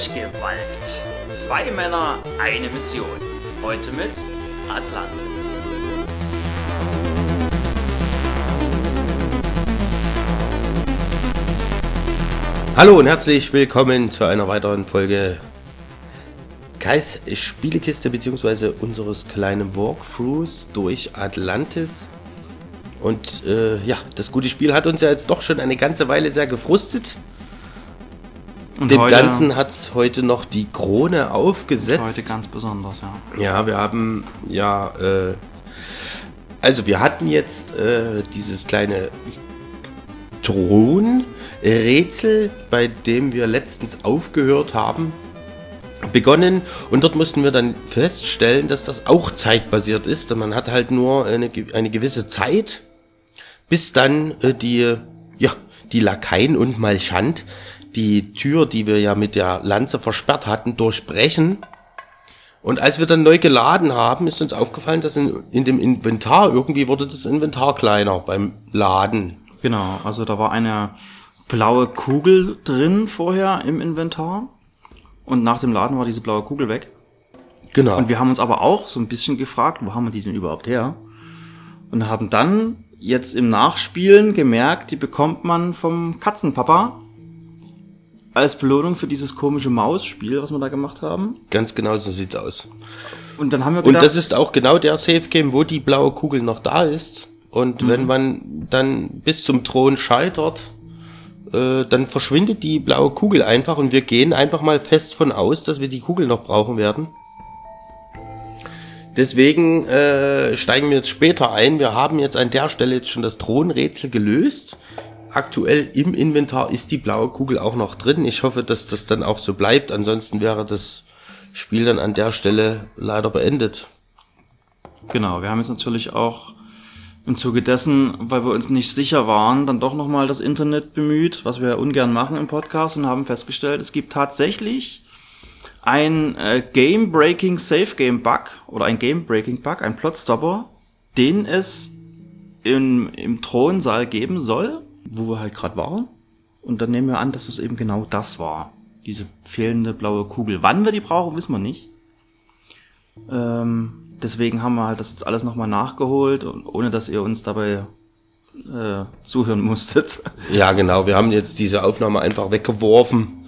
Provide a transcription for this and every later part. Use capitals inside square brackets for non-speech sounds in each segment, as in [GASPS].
Durchgewalkt. Zwei Männer, eine Mission. Heute mit Atlantis. Hallo und herzlich willkommen zu einer weiteren Folge Kais Spielekiste bzw. unseres kleinen Walkthroughs durch Atlantis. Und äh, ja, das gute Spiel hat uns ja jetzt doch schon eine ganze Weile sehr gefrustet. Und Dem heute, Ganzen hat es heute noch die Krone aufgesetzt. Heute ganz besonders, ja. Ja, wir haben ja, äh, also wir hatten jetzt äh, dieses kleine Thronrätsel, bei dem wir letztens aufgehört haben, begonnen und dort mussten wir dann feststellen, dass das auch zeitbasiert ist. Man hat halt nur eine, eine gewisse Zeit, bis dann äh, die, ja, die Lakaien und Malchant die Tür, die wir ja mit der Lanze versperrt hatten, durchbrechen. Und als wir dann neu geladen haben, ist uns aufgefallen, dass in, in dem Inventar, irgendwie wurde das Inventar kleiner beim Laden. Genau, also da war eine blaue Kugel drin vorher im Inventar. Und nach dem Laden war diese blaue Kugel weg. Genau. Und wir haben uns aber auch so ein bisschen gefragt, wo haben wir die denn überhaupt her? Und haben dann jetzt im Nachspielen gemerkt, die bekommt man vom Katzenpapa als Belohnung für dieses komische Mausspiel, was wir da gemacht haben. Ganz genau so sieht's aus. Und dann haben wir gedacht, Und das ist auch genau der Safe Game, wo die blaue Kugel noch da ist. Und mhm. wenn man dann bis zum Thron scheitert, äh, dann verschwindet die blaue Kugel einfach und wir gehen einfach mal fest von aus, dass wir die Kugel noch brauchen werden. Deswegen äh, steigen wir jetzt später ein. Wir haben jetzt an der Stelle jetzt schon das Thronrätsel gelöst aktuell im Inventar ist die blaue Kugel auch noch drin. Ich hoffe, dass das dann auch so bleibt. Ansonsten wäre das Spiel dann an der Stelle leider beendet. Genau, wir haben jetzt natürlich auch im Zuge dessen, weil wir uns nicht sicher waren, dann doch nochmal das Internet bemüht, was wir ja ungern machen im Podcast und haben festgestellt, es gibt tatsächlich ein äh, Game-Breaking Safe Game Bug oder ein Game-Breaking Bug, ein Plotstopper, den es im, im Thronsaal geben soll wo wir halt gerade waren. Und dann nehmen wir an, dass es eben genau das war. Diese fehlende blaue Kugel. Wann wir die brauchen, wissen wir nicht. Ähm, deswegen haben wir halt das jetzt alles nochmal nachgeholt, ohne dass ihr uns dabei äh, zuhören musstet. [LAUGHS] Ja, genau. Wir haben jetzt diese Aufnahme einfach weggeworfen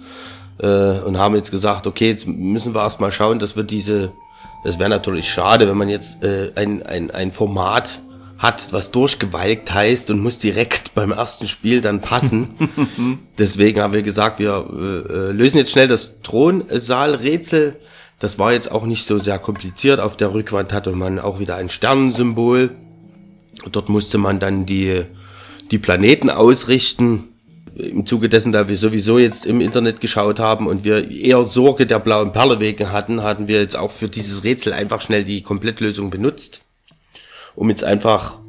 äh, und haben jetzt gesagt, okay, jetzt müssen wir erstmal schauen, dass wir diese, das wäre natürlich schade, wenn man jetzt äh, ein, ein, ein Format hat, was durchgewalkt heißt und muss direkt beim ersten Spiel dann passen. [LAUGHS] Deswegen haben wir gesagt, wir äh, äh, lösen jetzt schnell das Thronsaalrätsel. Das war jetzt auch nicht so sehr kompliziert. Auf der Rückwand hatte man auch wieder ein Sternensymbol. Dort musste man dann die, die Planeten ausrichten. Im Zuge dessen, da wir sowieso jetzt im Internet geschaut haben und wir eher Sorge der blauen Perle wegen hatten, hatten wir jetzt auch für dieses Rätsel einfach schnell die Komplettlösung benutzt um jetzt einfach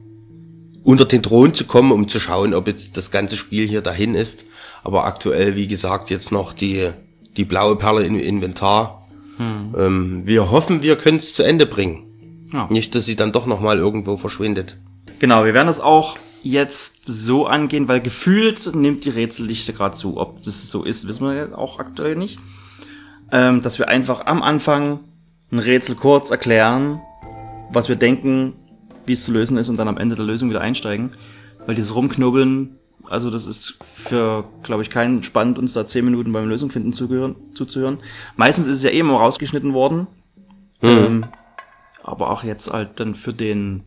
unter den Thron zu kommen, um zu schauen, ob jetzt das ganze Spiel hier dahin ist. Aber aktuell, wie gesagt, jetzt noch die, die blaue Perle im Inventar. Hm. Ähm, wir hoffen, wir können es zu Ende bringen. Ja. Nicht, dass sie dann doch nochmal irgendwo verschwindet. Genau, wir werden das auch jetzt so angehen, weil gefühlt nimmt die Rätseldichte gerade zu. Ob das so ist, wissen wir auch aktuell nicht. Ähm, dass wir einfach am Anfang ein Rätsel kurz erklären, was wir denken, wie es zu lösen ist und dann am Ende der Lösung wieder einsteigen. Weil dieses Rumknobeln, also das ist für, glaube ich, keinen spannend, uns da zehn Minuten beim Lösung finden zuzuhören. Meistens ist es ja eh immer rausgeschnitten worden. Mhm. Ähm, aber auch jetzt halt dann für den,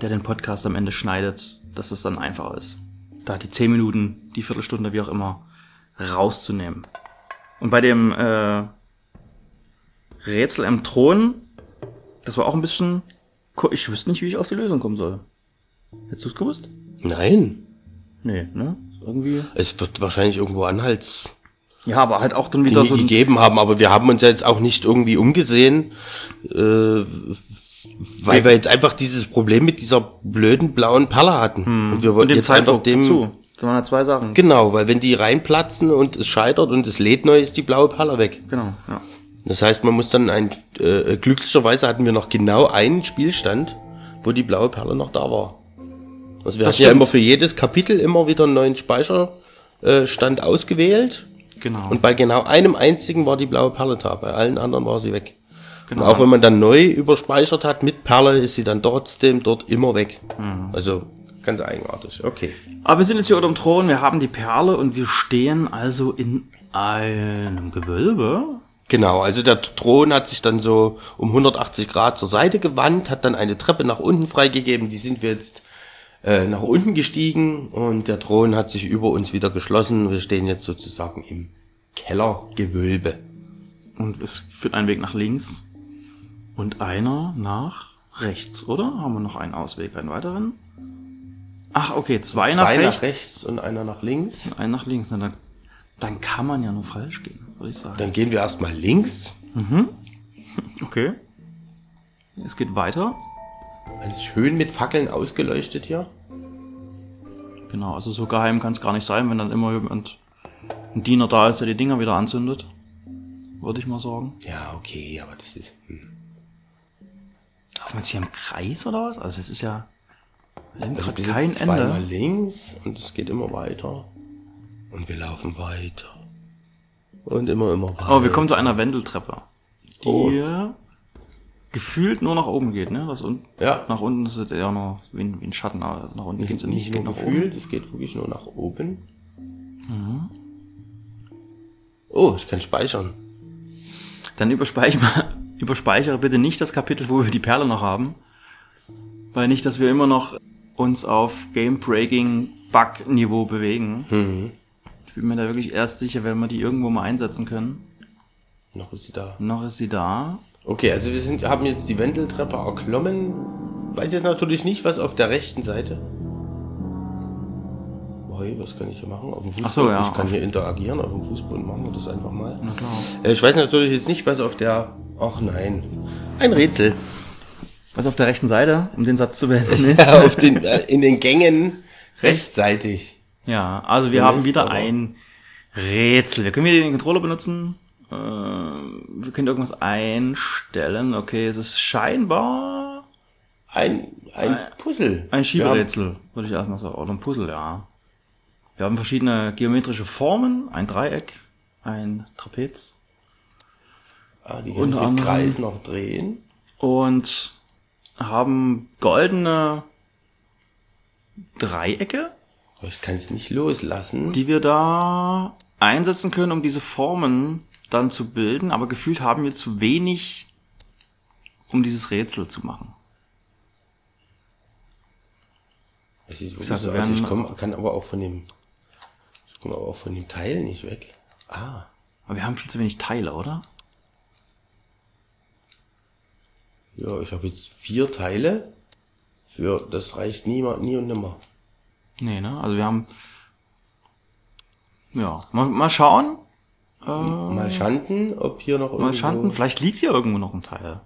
der den Podcast am Ende schneidet, dass es dann einfacher ist. Da die zehn Minuten, die Viertelstunde, wie auch immer, rauszunehmen. Und bei dem äh, Rätsel am Thron, das war auch ein bisschen ich wüsste nicht, wie ich auf die Lösung kommen soll. Hättest du es gewusst? Nein. Nee, ne? Irgendwie. Es wird wahrscheinlich irgendwo Anhalts. Ja, aber halt auch dann wieder Dinge so gegeben haben, aber wir haben uns ja jetzt auch nicht irgendwie umgesehen, äh, weil wir jetzt einfach dieses Problem mit dieser blöden blauen Perle hatten. Hm. Und wir wollten jetzt einfach dem dazu. Das waren ja zwei Sachen. Genau, weil wenn die reinplatzen und es scheitert und es lädt neu, ist die blaue Perle weg. Genau, ja. Das heißt, man muss dann ein, äh, glücklicherweise hatten wir noch genau einen Spielstand, wo die blaue Perle noch da war. Also wir das hatten stimmt. ja immer für jedes Kapitel immer wieder einen neuen Speicherstand ausgewählt. Genau. Und bei genau einem einzigen war die blaue Perle da, bei allen anderen war sie weg. Genau. Und auch wenn man dann neu überspeichert hat mit Perle, ist sie dann trotzdem dort immer weg. Also ganz eigenartig. Okay. Aber wir sind jetzt hier unter dem Thron, wir haben die Perle und wir stehen also in einem Gewölbe. Genau, also der Thron hat sich dann so um 180 Grad zur Seite gewandt, hat dann eine Treppe nach unten freigegeben, die sind wir jetzt äh, nach unten gestiegen und der Thron hat sich über uns wieder geschlossen. Wir stehen jetzt sozusagen im Kellergewölbe. Und es führt einen Weg nach links und einer nach rechts, oder? Haben wir noch einen Ausweg, einen weiteren? Ach, okay, zwei, nach, Zwei rechts, nach rechts und einer nach links. einen nach links. Na, dann, dann kann man ja nur falsch gehen, würde ich sagen. Dann gehen wir erstmal links. Okay. Es geht weiter. Also schön mit Fackeln ausgeleuchtet hier. Genau, also so geheim kann es gar nicht sein, wenn dann immer jemand, ein Diener da ist, der die Dinger wieder anzündet. Würde ich mal sagen. Ja, okay, aber das ist. Hm. Laufen wir jetzt hier im Kreis oder was? Also es ist ja wir haben Also bis kein jetzt zweimal Ende. links und es geht immer weiter. Und wir laufen weiter. Und immer, immer weiter. Oh, wir kommen zu einer Wendeltreppe, die Oh. gefühlt nur nach oben geht, ne? Das unten, Ja. nach unten ist es eher noch wie ein, wie ein Schatten, aber also nach unten geht's ja nicht geht nur nach oben. gefühlt, es geht wirklich nur nach oben. Oh, ich kann speichern. Dann überspeichere, [LAUGHS] überspeichere bitte nicht das Kapitel, wo wir die Perle noch haben. Weil nicht, dass wir immer noch uns auf Game-Breaking-Bug-Niveau bewegen. Mhm. Ich bin mir da wirklich erst sicher, wenn wir die irgendwo mal einsetzen können. Noch ist sie da. Noch ist sie da. Okay, also wir sind, haben jetzt die Wendeltreppe erklommen. Weiß jetzt natürlich nicht, was auf der rechten Seite. Oi, was kann ich hier machen? Auf dem Fußboden? So, ja, Ich kann auf- hier interagieren auf dem Fußboden. Machen wir das einfach mal. Na klar. Äh, Ich weiß natürlich jetzt nicht, was auf der... Ach nein. Ein Rätsel. Was auf der rechten Seite, um den Satz zu beenden, [LAUGHS] ist. Ja, auf den, äh, in den Gängen rechtsseitig. Ja, also wir haben wieder ein Rätsel. Wir können wieder den Controller benutzen. Äh, wir können irgendwas einstellen. Okay, es ist scheinbar Ein, ein Puzzle. ein Schieberätsel, würde ich erstmal sagen. Oder ein Puzzle, ja. Wir haben verschiedene geometrische Formen. Ein Dreieck, ein Trapez. Ah, die können mit Kreis noch drehen. Und haben goldene Dreiecke, ich kann es nicht loslassen. die wir da einsetzen können, um diese Formen dann zu bilden. Aber gefühlt haben wir zu wenig, um dieses Rätsel zu machen. Sieht wirklich sag, so aus. Ich komm, kann aber auch von dem, ich komme aber auch von dem Teil nicht weg. Ah, Aber wir haben viel zu wenig Teile, oder? ja, ich habe jetzt vier Teile. Für, das reicht nie, nie und nimmer. Nee, ne? Also wir haben. Ja, mal, mal schauen. Mal schanden, ob hier noch irgendwo... Mal schauen. Vielleicht liegt hier irgendwo noch ein Teil.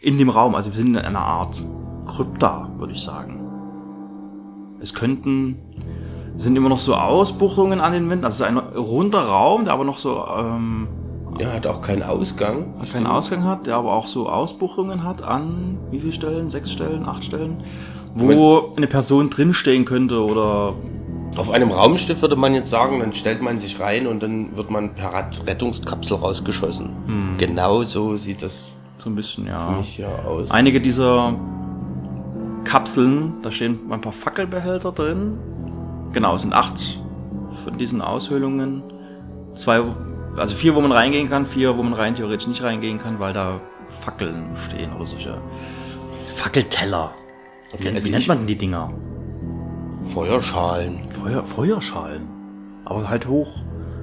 In dem Raum. Also wir sind in einer Art Krypta, würde ich sagen. Es könnten. Sind immer noch so Ausbuchtungen an den Wänden. Also es ist ein runder Raum, der aber noch so ähm, Ja, hat auch keinen Ausgang. keinen Ausgang hat, der aber auch so Ausbuchtungen hat an wie viele Stellen? Sechs Stellen, acht Stellen? Wo eine Person drinstehen könnte oder Auf einem Raumschiff würde man jetzt sagen, dann stellt man sich rein und dann wird man per Rettungskapsel rausgeschossen. Hm. Genau so sieht das so ein bisschen, für ja. mich hier aus. Einige dieser Kapseln, da stehen ein paar Fackelbehälter drin. Genau, es sind acht von diesen Aushöhlungen. Zwei, also vier, wo man reingehen kann, vier, wo man rein theoretisch nicht reingehen kann, weil da Fackeln stehen oder solche Fackelteller. Wie, nennt- also wie nennt man denn die Dinger? Feuerschalen. Feuer, Feuerschalen. Aber halt hoch.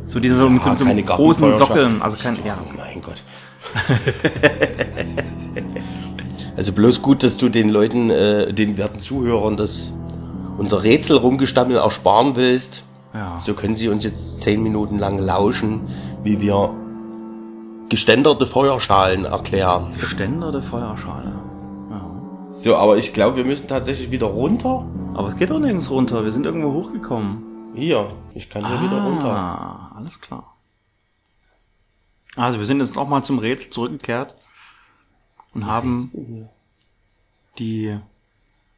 So diese so mit so, Ah, mit so einem keine großen. Sockeln. Also kein, ja. Oh mein Gott. [LAUGHS] also bloß gut, dass du den Leuten, äh, den werten Zuhörern, das unser Rätsel rumgestammel ersparen willst. ja. So können sie uns jetzt zehn Minuten lang lauschen, wie wir geständerte Feuerschalen erklären. Ständer der Feuerschale. Ja. So, aber ich glaube, wir müssen tatsächlich wieder runter. Aber es geht doch nirgends runter. Wir sind irgendwo hochgekommen. Hier, ich kann hier wieder runter. Ah, alles klar. Also wir sind jetzt nochmal zum Rätsel zurückgekehrt und haben die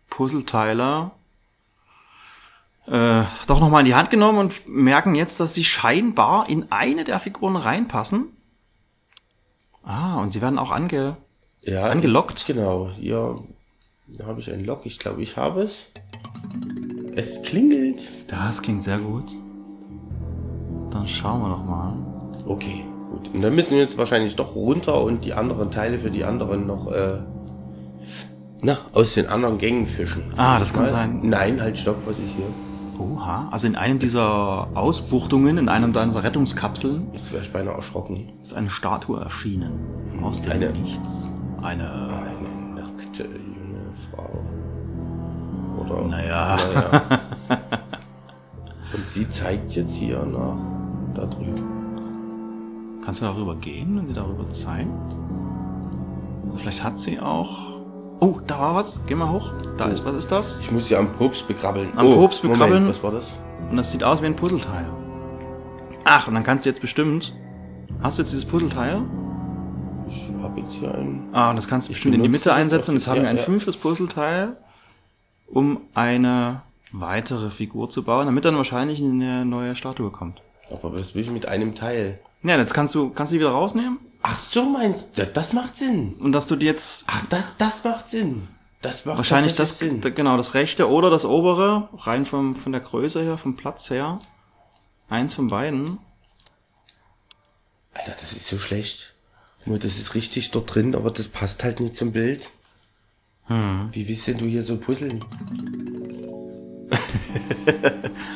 Puzzleteile äh, doch nochmal in die Hand genommen und merken jetzt, dass sie scheinbar in eine der Figuren reinpassen. Ah, und sie werden auch ange... Ja, Angelockt? Genau, hier habe ich ein Lock. Ich glaube, ich habe es. Es klingelt. Das klingt sehr gut. Dann schauen wir doch mal. Okay, gut. Und dann müssen wir jetzt wahrscheinlich doch runter und die anderen Teile für die anderen noch äh, na, aus den anderen Gängen fischen. Ah, das kann Mal- sein. Nein, halt, stopp, was ist hier? Oha, also in einem dieser Ausbuchtungen, in einem deiner Rettungskapseln, Jetzt wäre ich beinahe erschrocken. ist eine Statue erschienen. Aus dem Eine- Nichts. Eine, Eine nackte Frau. Oder? naja, [LAUGHS] Naja. Und sie zeigt jetzt hier nach da drüben. kannst du darüber gehen, wenn sie darüber zeigt? Vielleicht hat sie auch... Oh, da war was. Geh mal hoch. Da ist, was ist das? Ich muss sie am Popst bekrabbeln. Am Popst bekrabbeln? Moment, was war das? Und das sieht aus wie ein Puzzleteil. Ach, und dann kannst du jetzt bestimmt... Hast du jetzt dieses Puzzleteil? Habe jetzt hier ein. Ah, und das kannst du bestimmt in die Mitte einsetzen. Jetzt haben wir ein ja. fünftes Puzzleteil, um eine weitere Figur zu bauen, damit dann wahrscheinlich eine neue Statue kommt. Aber was will ich mit einem Teil? Ja, jetzt kannst du, kannst du die wieder rausnehmen Ach so, meinst du? Das macht Sinn. und dass du die jetzt Ach, das, das macht Sinn. Das macht wahrscheinlich das, Sinn. genau, das rechte oder das obere, rein vom, von der Größe her, vom Platz her. Eins von beiden. Alter, das ist so schlecht. Nur das ist richtig dort drin, aber das passt halt nicht zum Bild. Hm. Wie willst denn du hier so puzzeln? [LAUGHS]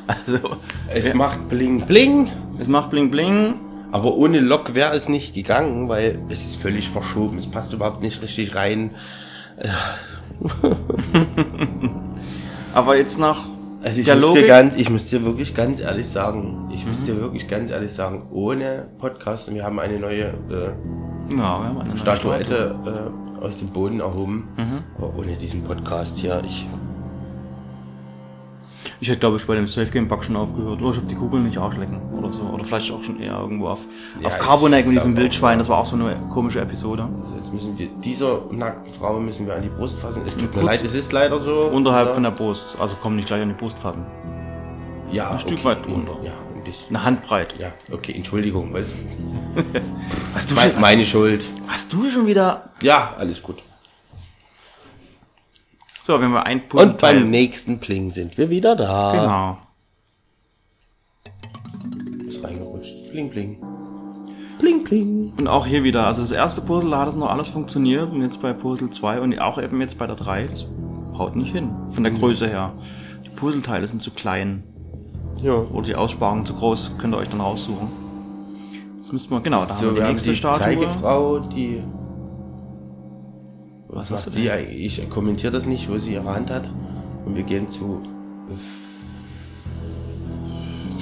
Also, Es macht bling bling, es macht bling bling. aber ohne Lock wäre es nicht gegangen, weil es ist völlig verschoben. Es passt überhaupt nicht richtig rein. [LAUGHS] Aber jetzt nach Also ich der muss, dir ganz, ich muss dir wirklich ganz ehrlich sagen, ich muss Mhm. dir wirklich ganz ehrlich sagen, ohne Podcast, und wir haben eine neue äh, ja, wir haben eine Statuette äh, aus dem Boden erhoben, Mhm. aber ohne diesen Podcast hier, ich, Ich hätte, glaube ich, bei dem Safe Game Bug schon aufgehört. Oh, ich habe die Kugeln nicht ausschlecken oder so. Oder vielleicht auch schon eher irgendwo auf, Ja, auf Carbonac mit diesem Wildschwein. Das war auch so eine komische Episode. also jetzt müssen wir, dieser nackten Frau müssen wir an die Brust fassen. Es tut mir leid, es ist leider so. Unterhalb ja. von der Brust. Also kommen nicht gleich an die Brust fassen. ja, ein Stück weit drunter. Ja, bisschen. Eine Handbreit. Ja, okay, Entschuldigung, was, [LAUGHS] Hast du, me- schon, meine Schuld. hast du schon wieder... Ja, alles gut. So, wenn wir ein Und Puzzleteil... beim nächsten Pling sind wir wieder da. Genau. Ist reingerutscht. Bling, bling. Bling, bling. Und auch hier wieder. Also das erste Puzzle, da hat es noch alles funktioniert. Und jetzt bei Puzzle 2 und auch eben jetzt bei der 3, das haut nicht hin. Von der Größe her. Die Puzzleteile sind zu klein. Ja. Oder die Aussparungen zu groß. Könnt ihr euch dann raussuchen. Jetzt müssten wir... Genau, da So, haben wir wir die haben nächste die Statue. Zeigefrau, die. Was Was macht sie denn? Ich kommentiere das nicht, wo sie ihre Hand hat. Und wir gehen zu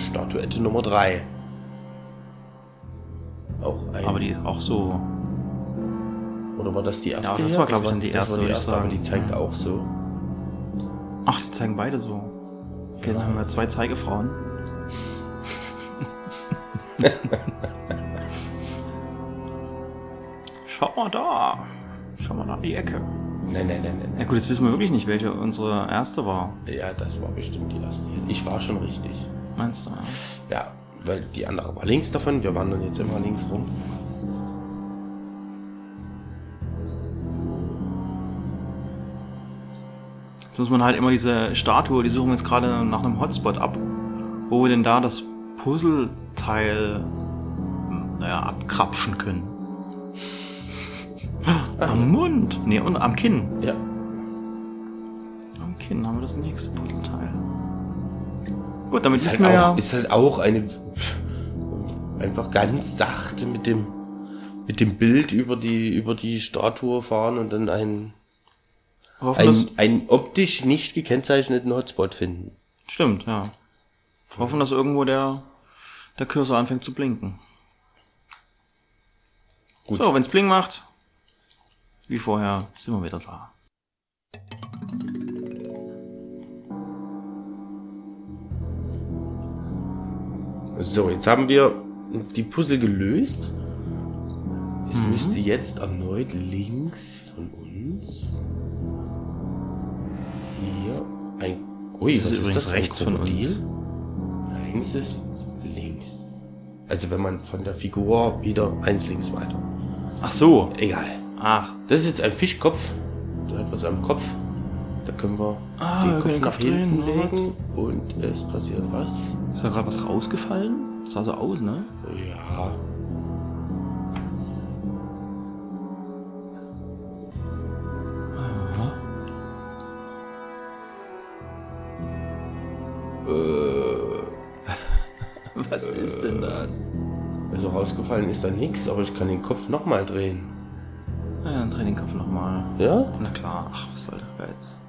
Statuette Nummer 3. Auch ein. Aber die ist auch so... oder war das die erste? das hier? war, glaub ich, dann die das erste, war die erste, aber die zeigt auch so. Ach, die zeigen beide so. Okay, dann haben wir zwei Zeigefrauen. [LAUGHS] Schau mal da. Schau mal da in die Ecke. Nein, nein, nein, nein. Ja gut, jetzt wissen wir wirklich nicht, welche unsere erste war. Ja, das war bestimmt die erste. hier. Ich war schon richtig. Meinst du? Ja. Ja, weil die andere war links davon. Wir wandern jetzt immer links rum. Jetzt muss man halt immer diese Statue, die suchen wir jetzt gerade nach einem Hotspot ab, wo wir denn da das Puzzleteil, naja, abkrapschen können. [LAUGHS] Am Mund. Nee, und am Kinn. Ja. Am Kinn haben wir das nächste Puzzleteil. Gut, damit Ist wissen halt, wir auch, ja. ist halt auch eine einfach ganz sachte mit dem mit dem Bild über die über die Statue fahren und dann einen Hoffen, dass, einen, einen optisch nicht gekennzeichneten Hotspot finden. stimmt, ja. Hoffen, dass irgendwo der, der Cursor anfängt zu blinken. Gut. So, wenn's Bling macht, wie vorher, sind wir wieder da. So, jetzt haben wir die Puzzle gelöst. Es Mhm. müsste jetzt erneut links von uns Ui, Das ist übrigens ein rechts von uns. Nein, es ist links. Also wenn man von der Figur wieder eins links weiter. Ach so. Egal. Ach, Das ist jetzt ein Fischkopf. Der hat was am Kopf. Da können wir Ah, den wir Kopf den nach Kopf drehen, hinten oder legen und es passiert was. ist da gerade was rausgefallen? Das sah so aus, ne? Ja. Was ist denn das? Also rausgefallen ist da nichts, aber ich kann den Kopf nochmal drehen. Ja, dann dreh den Kopf nochmal. Ja? Na klar, ach, was soll der Geiz?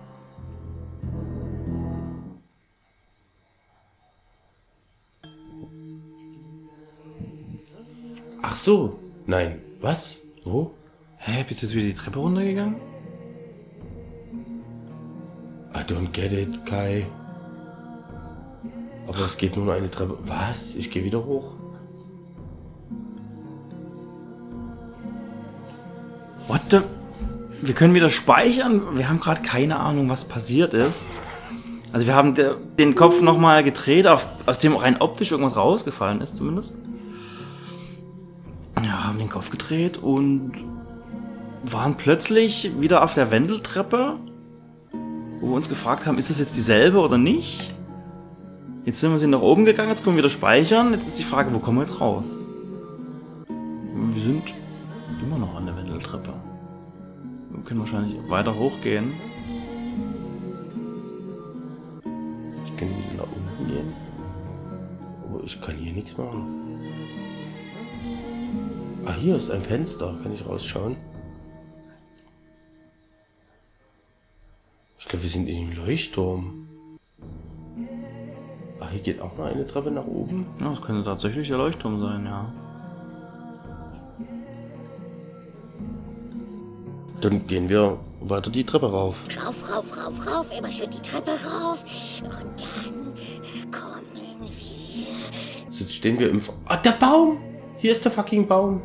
Ach so. Nein. Was? Wo? Hä, bist du jetzt wieder die Treppe runtergegangen? I don't get it, Kai. Aber es geht nur eine Treppe. Was? Ich gehe wieder hoch. What the? Wir können wieder speichern. Wir haben gerade keine Ahnung, was passiert ist. Also wir haben den Kopf nochmal gedreht, aus dem auch rein optisch irgendwas rausgefallen ist zumindest. Ja, haben den Kopf gedreht und waren plötzlich wieder auf der Wendeltreppe, wo wir uns gefragt haben, ist das jetzt dieselbe oder nicht? Jetzt sind wir sie nach oben gegangen, jetzt können wir wieder speichern. Jetzt ist die Frage, wo kommen wir jetzt raus? Wir sind immer noch an der Wendeltreppe. Wir können wahrscheinlich weiter hochgehen. Ich kann wieder nach unten gehen. Aber ich kann hier nichts machen. Ah, hier ist ein Fenster. Kann ich rausschauen? Ich glaube, wir sind in dem Leuchtturm. Ah, hier geht auch noch eine Treppe nach oben. Ja, das könnte tatsächlich der Leuchtturm sein, ja. Dann gehen wir weiter die Treppe rauf. Rauf, rauf, rauf, rauf, immer schön die Treppe rauf. Und dann kommen wir. So, Jetzt stehen wir im... F- Ah, der Baum! Hier ist der fucking Baum.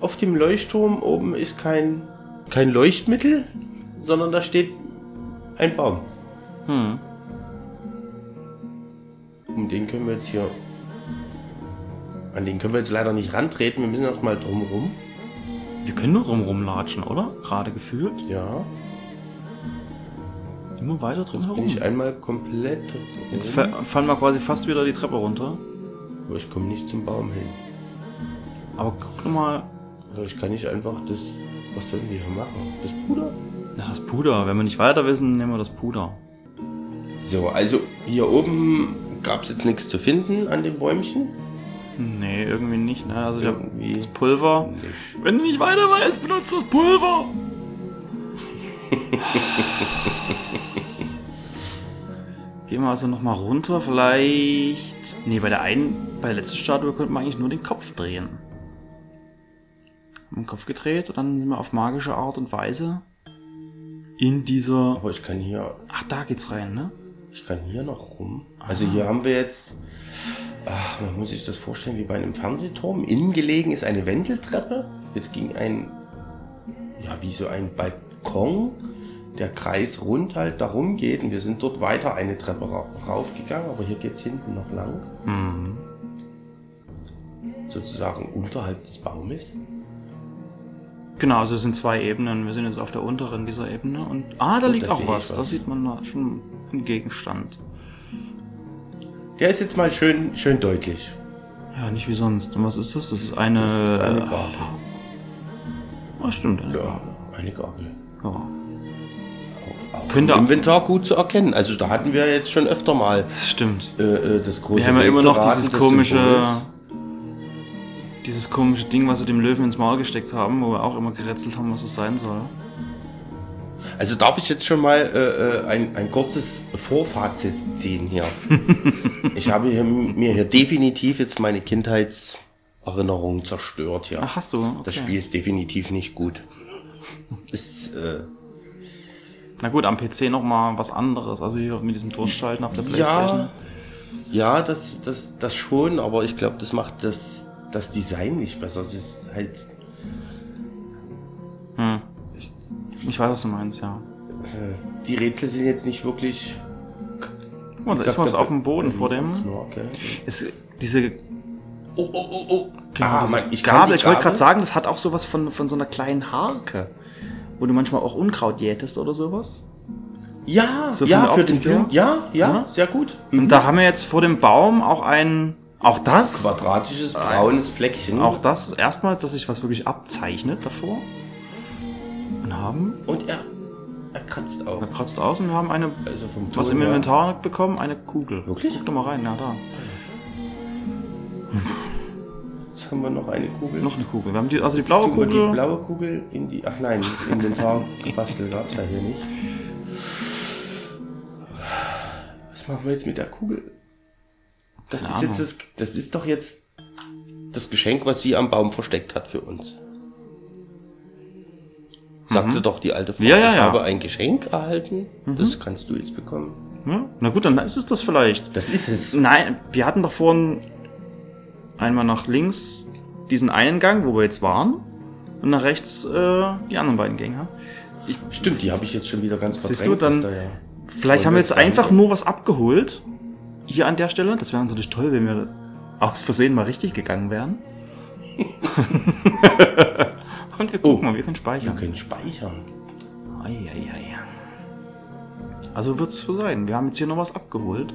Auf dem Leuchtturm oben ist kein, kein Leuchtmittel, sondern da steht ein Baum. Hm. Um den können wir jetzt hier... An den können wir jetzt leider nicht rantreten. Wir müssen erstmal drumrum. Wir können nur drum rumlatschen, oder? Gerade gefühlt. Ja. Immer weiter drum Bin herum. ich einmal komplett... Jetzt rum, fa- fallen wir quasi fast wieder die Treppe runter. aber ich komme nicht zum Baum hin. Aber guck mal. Aber ich kann nicht einfach das... Was sollen wir hier machen? Das Puder? Na, das Puder. Wenn wir nicht weiter wissen, nehmen wir das Puder. So, also hier oben gab es jetzt nichts zu finden an dem Bäumchen. Nee, irgendwie nicht, ne? Also der, Irgendwie das Pulver. nicht. Wenn du nicht weiter weißt, benutzt das Pulver. [LAUGHS] Gehen wir also nochmal runter, vielleicht. Nee, bei der einen, bei der letzten Statue könnte man eigentlich nur den Kopf drehen. Haben den Kopf gedreht und dann sind wir auf magische Art und Weise in dieser. Aber ich kann hier, Ach, da geht's rein, ne? Ich kann hier noch rum. Also hier haben wir jetzt, ach, man muss sich das vorstellen wie bei einem Fernsehturm. Innen gelegen ist eine Wendeltreppe. Jetzt ging ein, ja, wie so ein Balkon, der Kreis rund halt darum geht. Und wir sind dort weiter eine Treppe ra raufgegangen, aber hier geht's hinten noch lang. Mhm. Sozusagen unterhalb des Baumes. Genau, also es sind zwei Ebenen. Wir sind jetzt auf der unteren dieser Ebene und. Ah, da liegt da auch was. Da sieht man schon einen Gegenstand. Der ist jetzt mal schön, schön deutlich. Ja, nicht wie sonst. Und was ist das? Das ist eine. Das ist eine Gabel. Ah, stimmt, eine Ja, Gabel. eine Gabel. Ja. Auch Könnte- im Inventar gut zu erkennen. Also da hatten wir jetzt schon öfter mal Das stimmt. äh, äh, das große Wir haben ja immer noch dieses komische. Dieses komische Ding, was wir dem Löwen ins Maul gesteckt haben, wo wir auch immer gerätselt haben, was es sein soll. Also darf ich jetzt schon mal äh, äh, ein, ein kurzes Vorfazit ziehen hier. [LAUGHS] ich habe hier, mir hier definitiv jetzt meine Kindheitserinnerungen zerstört hier. Ach, hast du? Okay. Das Spiel ist definitiv nicht gut. Ist, äh, Na gut, am PC nochmal was anderes. Also hier mit diesem Durchschalten auf der Playstation. ja, ja, das, das, das schon, aber ich glaube, das macht das, das Design nicht besser. Es ist halt, Ich weiß, was du meinst, ja. die Rätsel sind jetzt nicht wirklich Oh, da ist was auf dem Boden vor dem. Knorke. Ist diese Oh, oh, oh, oh. Ah, man, ich Gabel, ich wollte gerade sagen, das hat auch sowas von, von so einer kleinen Harke. Wo du manchmal auch Unkraut jätest oder sowas. Ja, So ja, für den? Blumen. Ja, ja, Ja. sehr gut. Und da haben wir jetzt vor dem Baum auch ein, auch das, Quadratisches braunes Fleckchen. auch das erstmals, dass sich was wirklich abzeichnet davor. Und haben, Und er, er kratzt auch. er kratzt aus und wir haben eine, Also vom was Ton im her. Inventar bekommen, eine Kugel. Wirklich? Guck doch mal rein, ja da. Jetzt haben wir noch eine Kugel. Noch eine Kugel. Wir haben die, also die blaue Kugel. Die blaue Kugel in die. Ach nein, Inventar [LAUGHS] gebastelt gab es ja hier nicht. Was machen wir jetzt mit der Kugel? Das Keine ist jetzt das, das ist doch jetzt das Geschenk, was sie am Baum versteckt hat für uns. Sagte doch die alte Frau, Mhm. Ja, ja, ich ja. Mhm. habe ein Geschenk erhalten. Das kannst du jetzt bekommen. Na gut, dann ist es das vielleicht. Das ist es. Nein, wir hatten doch vorhin einmal nach links diesen einen Gang, wo wir jetzt waren, und nach rechts äh, die anderen beiden Gänge. Ich, Stimmt, die habe ich jetzt schon wieder ganz Siehst verdrängt. du, dann- da vielleicht haben wir jetzt einfach nur was abgeholt. Hier an der Stelle. Das wäre natürlich toll, wenn wir aus Versehen mal richtig gegangen wären. [LAUGHS] [LAUGHS] und wir gucken Oh. wir können Wir speichern. können speichern. Ei, ei, ei. Also wird's so sein. Wir haben jetzt hier noch was abgeholt,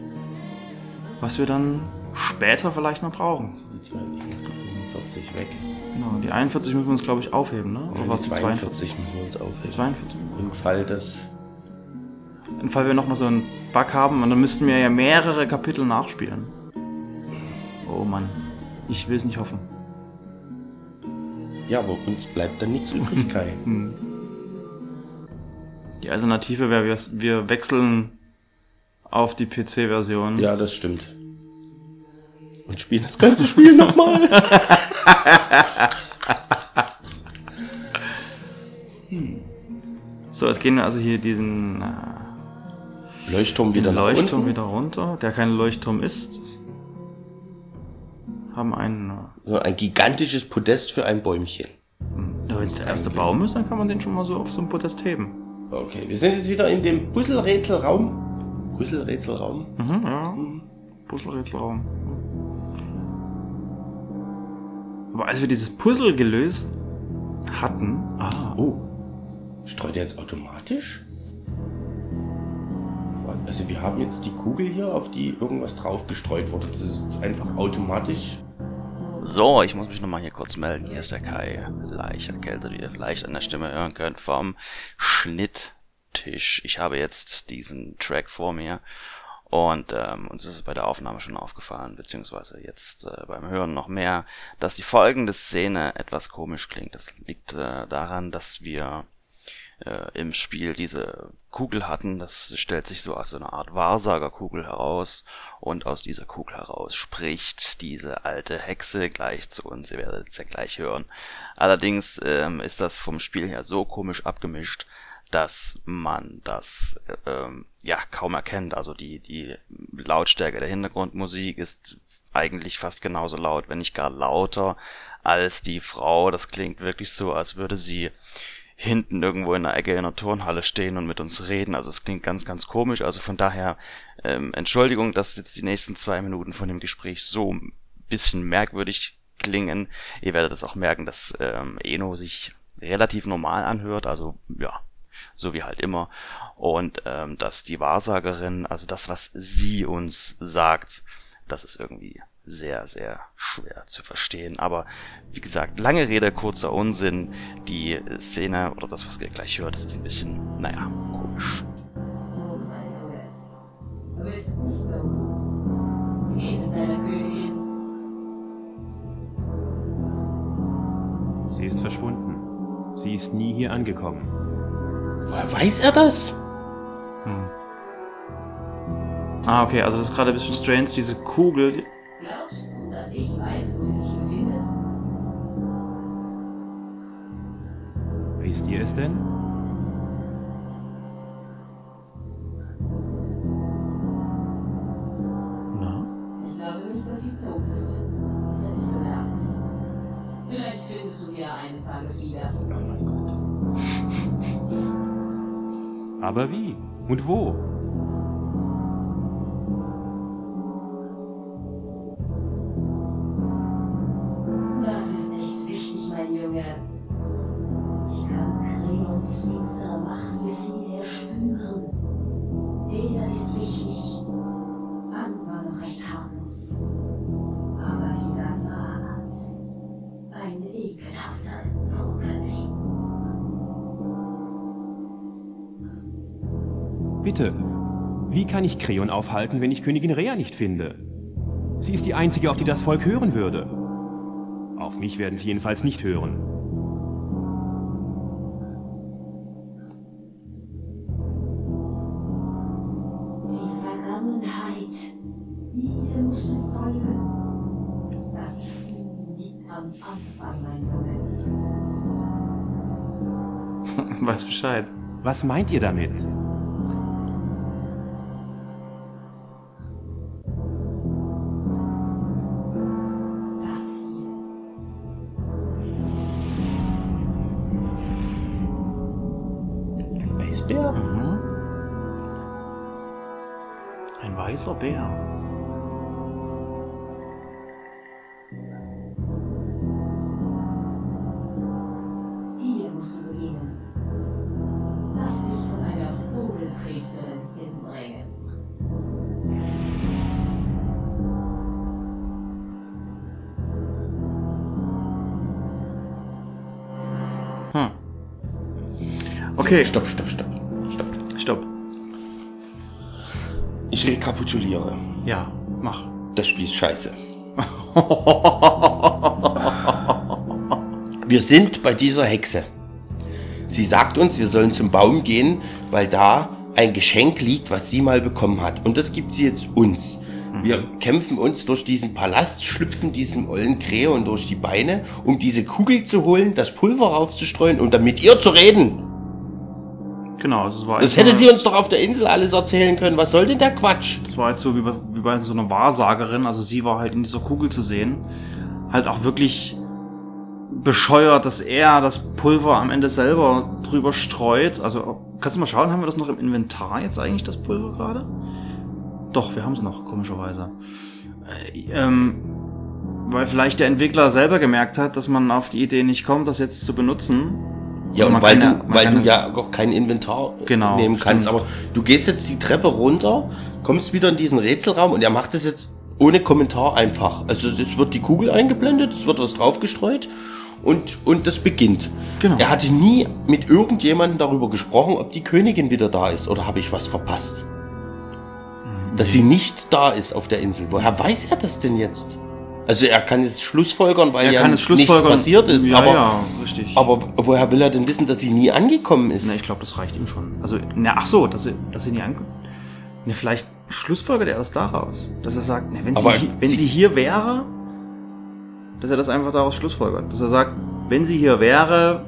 was wir dann später vielleicht mal brauchen. Die 45 weg. Genau, die 41 müssen wir uns, glaube ich, aufheben, ne? Oder was die 42? 42 müssen wir uns aufheben. 42. Im Fall des. Im Fall wir nochmal so einen Bug haben und dann müssten wir ja mehrere Kapitel nachspielen. Oh Mann. Ich will es nicht hoffen. Ja, aber uns bleibt dann nichts übrig, Kai. [LAUGHS] Die Alternative wäre, wir, wir wechseln auf die PC-Version. ja, das stimmt. Und spielen das ganze Spiel nochmal. [LAUGHS] So, jetzt gehen wir also hier diesen äh, Leuchtturm wieder den Leuchtturm unten. wieder runter, der kein Leuchtturm ist. Haben einen. äh, So ein gigantisches Podest für ein Bäumchen. Ja, wenn es der erste Baum ist, dann kann man den schon mal so auf so ein Podest heben. Okay, wir sind jetzt wieder in dem Puzzle-Rätselraum. Puzzle-Rätselraum? Mhm, ja. Puzzle-Rätselraum. Aber als wir dieses Puzzle gelöst hatten. Ah, Oh. Streut er jetzt automatisch? Also wir haben jetzt die Kugel hier, auf die irgendwas drauf gestreut wurde. Das ist einfach automatisch. So, ich muss mich nochmal hier kurz melden. Hier ist der Kai. Leicht erkältet, wie ihr vielleicht an der Stimme hören könnt, vom Schnitttisch. Ich habe jetzt diesen Track vor mir und ähm, uns ist es bei der Aufnahme schon aufgefallen, beziehungsweise jetzt äh, beim Hören noch mehr, dass die folgende Szene etwas komisch klingt. Das liegt äh, daran, dass wir äh, im Spiel diese Kugel hatten. Das stellt sich so als so eine Art Wahrsagerkugel heraus und aus dieser Kugel heraus spricht diese alte Hexe gleich zu uns. Ihr werdet es ja gleich hören. Allerdings ähm, ist das vom Spiel her so komisch abgemischt, dass man das ähm, ja kaum erkennt. Also die die Lautstärke der Hintergrundmusik ist eigentlich fast genauso laut, wenn nicht gar lauter als die Frau. Das klingt wirklich so, als würde sie hinten irgendwo in der Ecke in einer Turnhalle stehen und mit uns reden. Also es klingt ganz, ganz komisch. Also von daher ähm, Entschuldigung, dass jetzt die nächsten zwei Minuten von dem Gespräch so ein bisschen merkwürdig klingen. Ihr werdet es auch merken, dass ähm, Eno sich relativ normal anhört. Also ja, so wie halt immer. Und ähm, dass die Wahrsagerin, also das, was sie uns sagt, das ist irgendwie sehr, sehr schwer zu verstehen. Aber wie gesagt, lange Rede, kurzer Unsinn. Die Szene oder das, was ihr gleich hört, das ist ein bisschen, naja, komisch. Sie ist verschwunden. Sie ist nie hier angekommen. Woher weiß er das? Ah, okay, also das ist gerade ein bisschen strange. Diese Kugel, Glaubst du, dass ich weiß, wo sie sich befindet? Wisst ihr es denn? na, Ich glaube nicht, dass sie tot ist. Das hätte ich bemerkt. Vielleicht findest du sie ja eines Tages wieder. Oh mein Gott. Aber wie? Und wo? Kann ich Kreon aufhalten, wenn ich Königin Rea nicht finde? Sie ist die einzige, auf die das Volk hören würde. Auf mich werden sie jedenfalls nicht hören. Die Vergangenheit. Das liegt am Anfang. [LAUGHS] Weiß Bescheid. Was meint ihr damit? Okay, Stopp, stopp, stopp. Stopp. stopp. Ich rekapituliere. Ja, mach. Das Spiel ist scheiße. [LAUGHS] Wir sind bei dieser Hexe. Sie sagt uns, wir sollen zum Baum gehen, weil da ein Geschenk liegt, was sie mal bekommen hat. Und das gibt sie jetzt uns. Wir kämpfen uns durch diesen Palast, schlüpfen diesem ollen Kreon durch die Beine, um diese Kugel zu holen, das Pulver raufzustreuen und dann mit ihr zu reden. Genau, das war Das hätte so- sie uns doch auf der Insel alles erzählen können. Was soll denn der Quatsch? Das war jetzt so wie bei, wie bei so einer Wahrsagerin. Also sie war halt in dieser Kugel zu sehen. Halt auch wirklich bescheuert, dass er das Pulver am Ende selber drüber streut. Also kannst du mal schauen, haben wir das noch im Inventar jetzt eigentlich, das Pulver gerade? Doch, wir haben es noch, komischerweise. Äh, ähm, weil vielleicht der Entwickler selber gemerkt hat, dass man auf die Idee nicht kommt, das jetzt zu benutzen. Ja, Und weil, ja- du, weil du ja- auch kein Inventar Genau, nehmen kannst. stimmt. Aber du gehst jetzt die Treppe runter, kommst wieder in diesen Rätselraum und er macht das jetzt ohne Kommentar einfach. Also es wird die Kugel eingeblendet, es wird was draufgestreut und, und das beginnt. Genau. Er hatte nie mit irgendjemandem darüber gesprochen, ob die Königin wieder da ist oder habe ich was verpasst. Dass sie nicht da ist auf der Insel. Woher weiß er das denn jetzt? Also er kann es schlussfolgern, weil Er ja nichts passiert ist. Ja, aber, ja, richtig. aber woher will er denn wissen, dass sie nie angekommen ist? Ne, ich glaube, das reicht ihm schon. Also, na, ach so, dass sie, dass sie nie ankommt. Ne, vielleicht schlussfolgert er das daraus. Dass er sagt, ne, wenn, Aber sie, wenn sie- sie hier wäre, dass er das einfach daraus schlussfolgert. Dass er sagt, wenn sie hier wäre,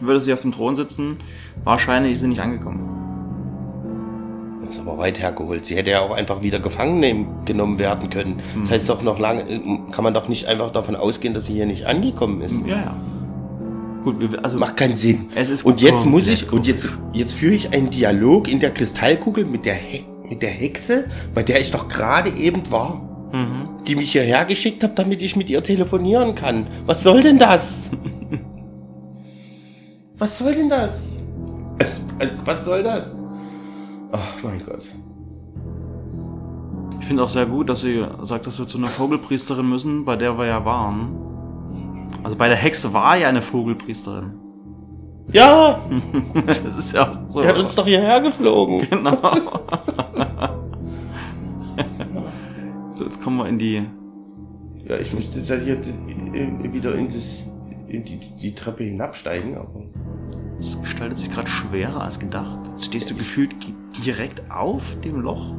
würde sie auf dem Thron sitzen, wahrscheinlich ist sie nicht angekommen. Das ist aber weit hergeholt. Sie hätte ja auch einfach wieder gefangen genommen werden können. Das heißt doch noch lange, äh, kann man doch nicht einfach davon ausgehen, dass sie hier nicht angekommen ist. Ja, ja. Gut, also, Macht keinen Sinn. Es ist und jetzt muss ich, und jetzt, jetzt führe ich einen Dialog in der Kristallkugel mit der, He mit der Hexe, bei der ich doch gerade eben war. Mhm. Die mich hierher geschickt hat, damit ich mit ihr telefonieren kann. Was soll denn das? [LAUGHS] was soll denn das? Äh, was soll das? Ach, mein Gott. ich finde auch sehr gut, dass sie sagt, dass wir zu einer Vogelpriesterin müssen, bei der wir ja waren. Also bei der Hexe war ja eine Vogelpriesterin. Ja, [LAUGHS] Das ist ja auch so. er hat uns doch hierher geflogen. [LAUGHS] Genau. so, jetzt kommen wir in die. Ja, ich müsste jetzt halt hier wieder in, das, in die, die Treppe hinabsteigen, aber. Es gestaltet sich gerade schwerer als gedacht. Jetzt stehst du gefühlt direkt auf dem Loch,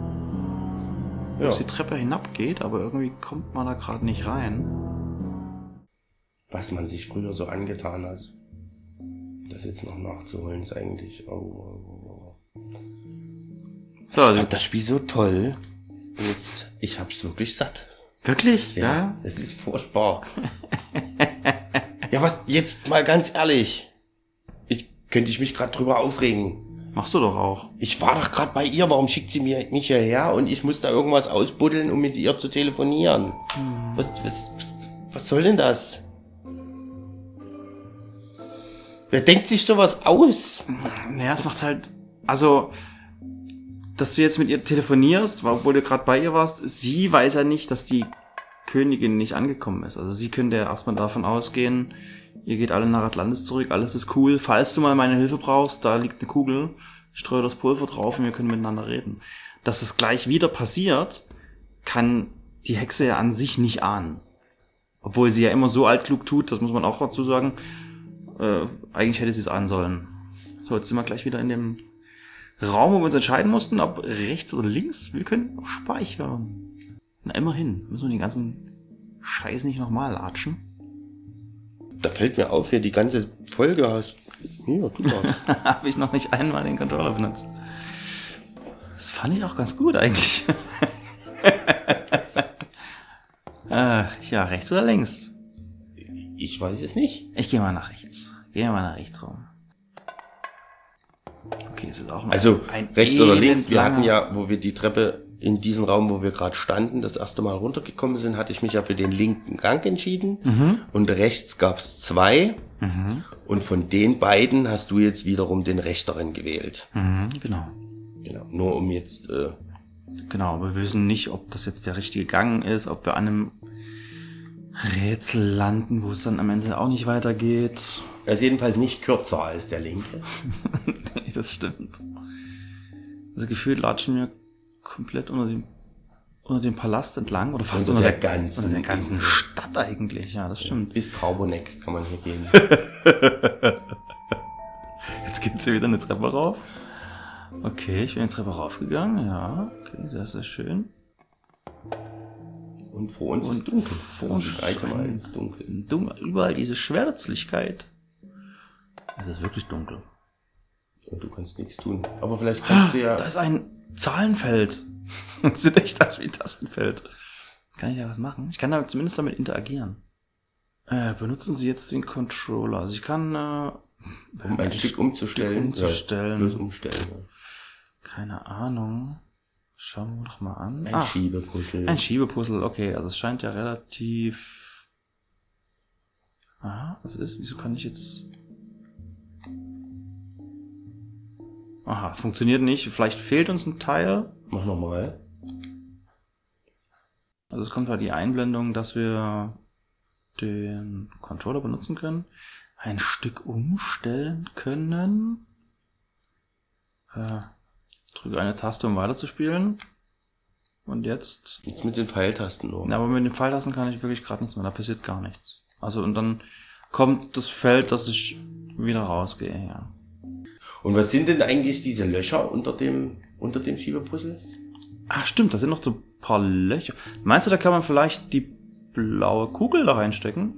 wo Ja. es die Treppe hinabgeht, aber irgendwie kommt man da gerade nicht rein. Was man sich früher so angetan hat. Das jetzt noch nachzuholen ist eigentlich. Oh, oh, oh. So, Ich also, fand das Spiel so toll. Jetzt, ich hab's wirklich satt. wirklich? Ja. Es ist furchtbar. ja, was, jetzt mal ganz ehrlich. Ich könnte ich mich gerade drüber aufregen. Machst du doch auch. Ich war doch gerade bei ihr, warum schickt sie mir mich hierher und ich muss da irgendwas ausbuddeln, um mit ihr zu telefonieren? Was, was, was soll denn das? Wer denkt sich sowas aus? Naja, es macht halt. Also, dass du jetzt mit ihr telefonierst, obwohl du gerade bei ihr warst, sie weiß ja nicht, dass die Königin nicht angekommen ist. Also sie könnte ja erstmal davon ausgehen, ihr geht alle nach Atlantis zurück, alles ist cool. Falls du mal meine Hilfe brauchst, da liegt eine Kugel, streue das Pulver drauf und wir können miteinander reden. Dass es gleich wieder passiert, kann die Hexe ja an sich nicht ahnen. Obwohl sie ja immer so altklug tut, das muss man auch dazu sagen. Äh, eigentlich hätte sie es ahnen sollen. So, jetzt sind wir gleich wieder in dem Raum, wo wir uns entscheiden mussten, ob rechts oder links. Wir können auch speichern. Na, immerhin. Müssen wir den ganzen Scheiß nicht nochmal latschen. Da fällt mir auf, wer die ganze Folge hast. Ja, du warst. Habe ich noch nicht einmal den Controller benutzt. Das fand ich auch ganz gut eigentlich. [LAUGHS] äh, ja, rechts oder links? Ich weiß es nicht. Ich gehe mal nach rechts. Gehen wir mal nach rechts rum. Okay, es ist auch noch Also ein rechts oder links. Wir hatten ja, wo wir die Treppe in diesen Raum, wo wir gerade standen, das erste Mal runtergekommen sind, hatte ich mich ja für den linken Gang entschieden. Mhm. Und rechts gab's zwei. Und von den beiden hast du jetzt wiederum den rechteren gewählt. Mhm, genau. Genau. Nur um jetzt. Äh, Genau, wir wissen nicht, ob das jetzt der richtige Gang ist, ob wir an einem Rätsel landen, wo es dann am Ende auch nicht weitergeht. er ist jedenfalls nicht kürzer als der linke. [LAUGHS] Nee, das stimmt. Also gefühlt latschen wir komplett unter dem, unter dem Palast entlang oder fast Unter unter, der ganzen unter der ganzen Insel. Stadt eigentlich. Ja, das stimmt. Bis Carboneck kann man hier gehen. [LAUGHS] Jetzt geht's hier wieder eine Treppe rauf. Okay, ich bin die Treppe raufgegangen. Ja, okay, sehr, sehr schön. Und vor uns Und ist dunkel. vor Und uns ins Dunkel. Dumm, überall diese Schwärzlichkeit. Es ist wirklich dunkel. Und du kannst nichts tun. Aber vielleicht kannst du ja. Da ist ein Zahlenfeld. [LAUGHS] Das sieht echt aus wie ein Tastenfeld. Kann ich ja was machen? Ich kann da zumindest damit interagieren. Äh, benutzen Sie jetzt den Controller. Also ich kann äh, um ein Stück umzustellen. umzustellen. Ja, bloß umstellen. ja. keine Ahnung. Schauen wir doch mal an. Ein Ah, Schiebepuzzle. ein Schiebepuzzle. Okay, also es scheint ja relativ. Aha, was ist? Wieso kann ich jetzt? Aha, funktioniert nicht. Vielleicht fehlt uns ein Teil. Mach nochmal. Also es kommt halt die Einblendung, dass wir den Controller benutzen können, ein Stück umstellen können. Äh, drücke eine Taste, um weiterzuspielen. Und jetzt. Jetzt mit den Pfeiltasten nur. Na, aber mit den Pfeiltasten kann ich wirklich gerade nichts mehr. Da passiert gar nichts. Also und dann kommt das Feld, dass ich wieder rausgehe. Ja. Und was sind denn eigentlich diese Löcher unter dem, unter dem Schiebepuzzle? Ach stimmt, da sind noch so ein paar Löcher. Meinst du, da kann man vielleicht die blaue Kugel da reinstecken?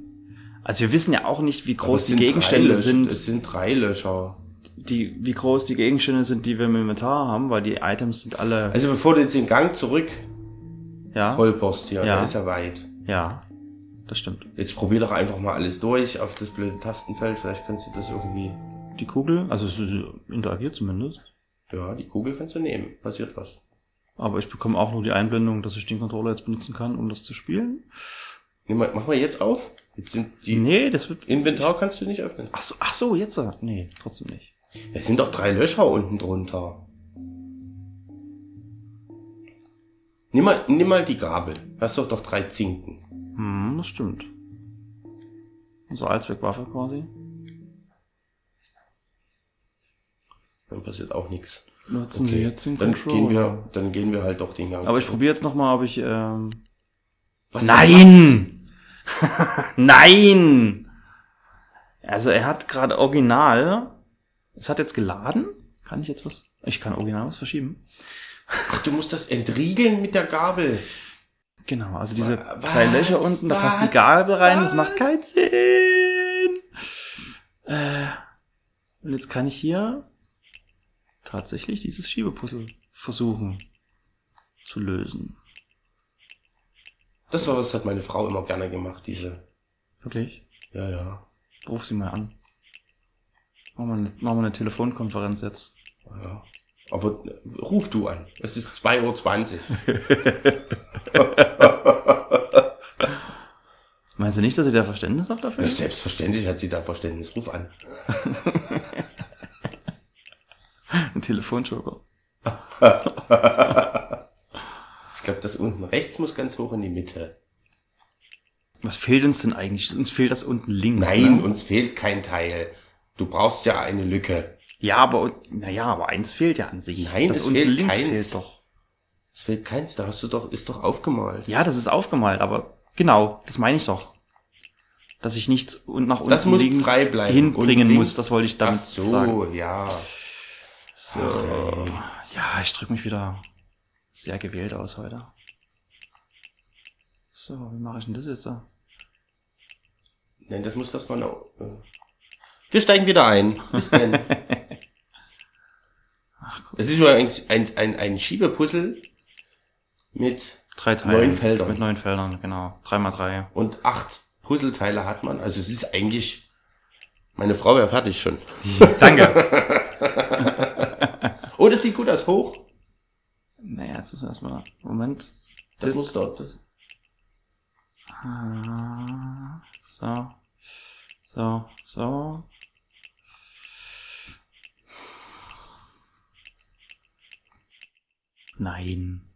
Also wir wissen ja auch nicht, wie groß die Gegenstände Löcher- sind. Es sind drei Löcher. die, wie groß die Gegenstände sind, die wir im Inventar haben, weil die Items sind alle, Also bevor du jetzt den Gang zurück ja, holperst hier, Ja. der ist ja weit. ja, das stimmt. Jetzt probier doch einfach mal alles durch auf das blöde Tastenfeld. Vielleicht kannst du das irgendwie. Die Kugel, also es ist, interagiert zumindest, Ja, die Kugel kannst du nehmen. Passiert was. aber ich bekomme auch nur die Einblendung, dass ich den Controller jetzt benutzen kann, um das zu spielen. Nimm mal, mach mal jetzt auf. Jetzt sind die Nee, das wird, Inventar kannst du nicht öffnen. ach so, ach so, jetzt, äh, nee, trotzdem nicht. Es sind doch drei Löcher unten drunter. Nimm mal, nimm mal die Gabel. Hast doch doch drei Zinken. Hm, das stimmt. Unsere Allzweckwaffe quasi. Dann passiert auch nichts. Nutzen wir jetzt den dann Controller. gehen wir, dann gehen wir halt doch den Gang. aber ich probiere jetzt nochmal, ob ich, ähm, Was Nein! [LAUGHS] [LAUGHS] Nein! Also er hat gerade original. Es hat jetzt geladen. Kann ich jetzt was? Ich kann original was verschieben. Ach, du musst das entriegeln mit der Gabel. Genau, also diese Wa- kleinen was? Löcher unten, da passt die Was? Gabel rein, das Was? macht keinen Sinn. Äh, und jetzt kann ich hier tatsächlich dieses Schiebepuzzle versuchen zu lösen. Das war was, hat meine Frau immer gerne gemacht, diese. Wirklich? Ja, ja. Ruf sie mal an. Machen wir eine, machen wir eine Telefonkonferenz jetzt. ja. Aber äh, ruf du an. Es ist 2.20 Uhr. [LAUGHS] [LAUGHS] Meinst du nicht, dass sie da Verständnis hat dafür? Ja, Selbstverständlich hat sie da Verständnis. Ruf an. [LAUGHS] [LAUGHS] Ein Telefonjoker. [LAUGHS] Ich glaube, das unten rechts muss ganz hoch in die Mitte. Was fehlt uns denn eigentlich? Uns fehlt das unten links. Nein, ne? uns fehlt kein Teil. Du brauchst ja eine Lücke. Ja, aber, naja, aber eins fehlt ja an sich. Nein, das es unten fehlt links keins. fehlt doch. Es fehlt keins, da hast du doch, ist doch aufgemalt. Ja, das ist aufgemalt, aber genau, das meine ich doch. Dass ich nichts und nach unten Das muss links hinbringen muss, das wollte ich damit Ach so, sagen. ja. So. Ja, ich drücke mich wieder sehr gewählt aus heute. So, wie mache ich denn das jetzt da? Nein, das muss das mal noch. äh. Wir steigen wieder ein. Bis denn. Es [LAUGHS] ist übrigens ein, ein, ein Schiebepuzzle mit Drei. Neun Feldern. Mit neun Feldern, genau. Drei mal drei. und acht Puzzleteile hat man. Also es ist eigentlich. Meine Frau wäre fertig schon. Danke. [LAUGHS] Oh, das sieht gut aus. Hoch. naja, jetzt müssen wir erstmal. Moment. Das muss dort. Das, Ah, So. So, so. Nein.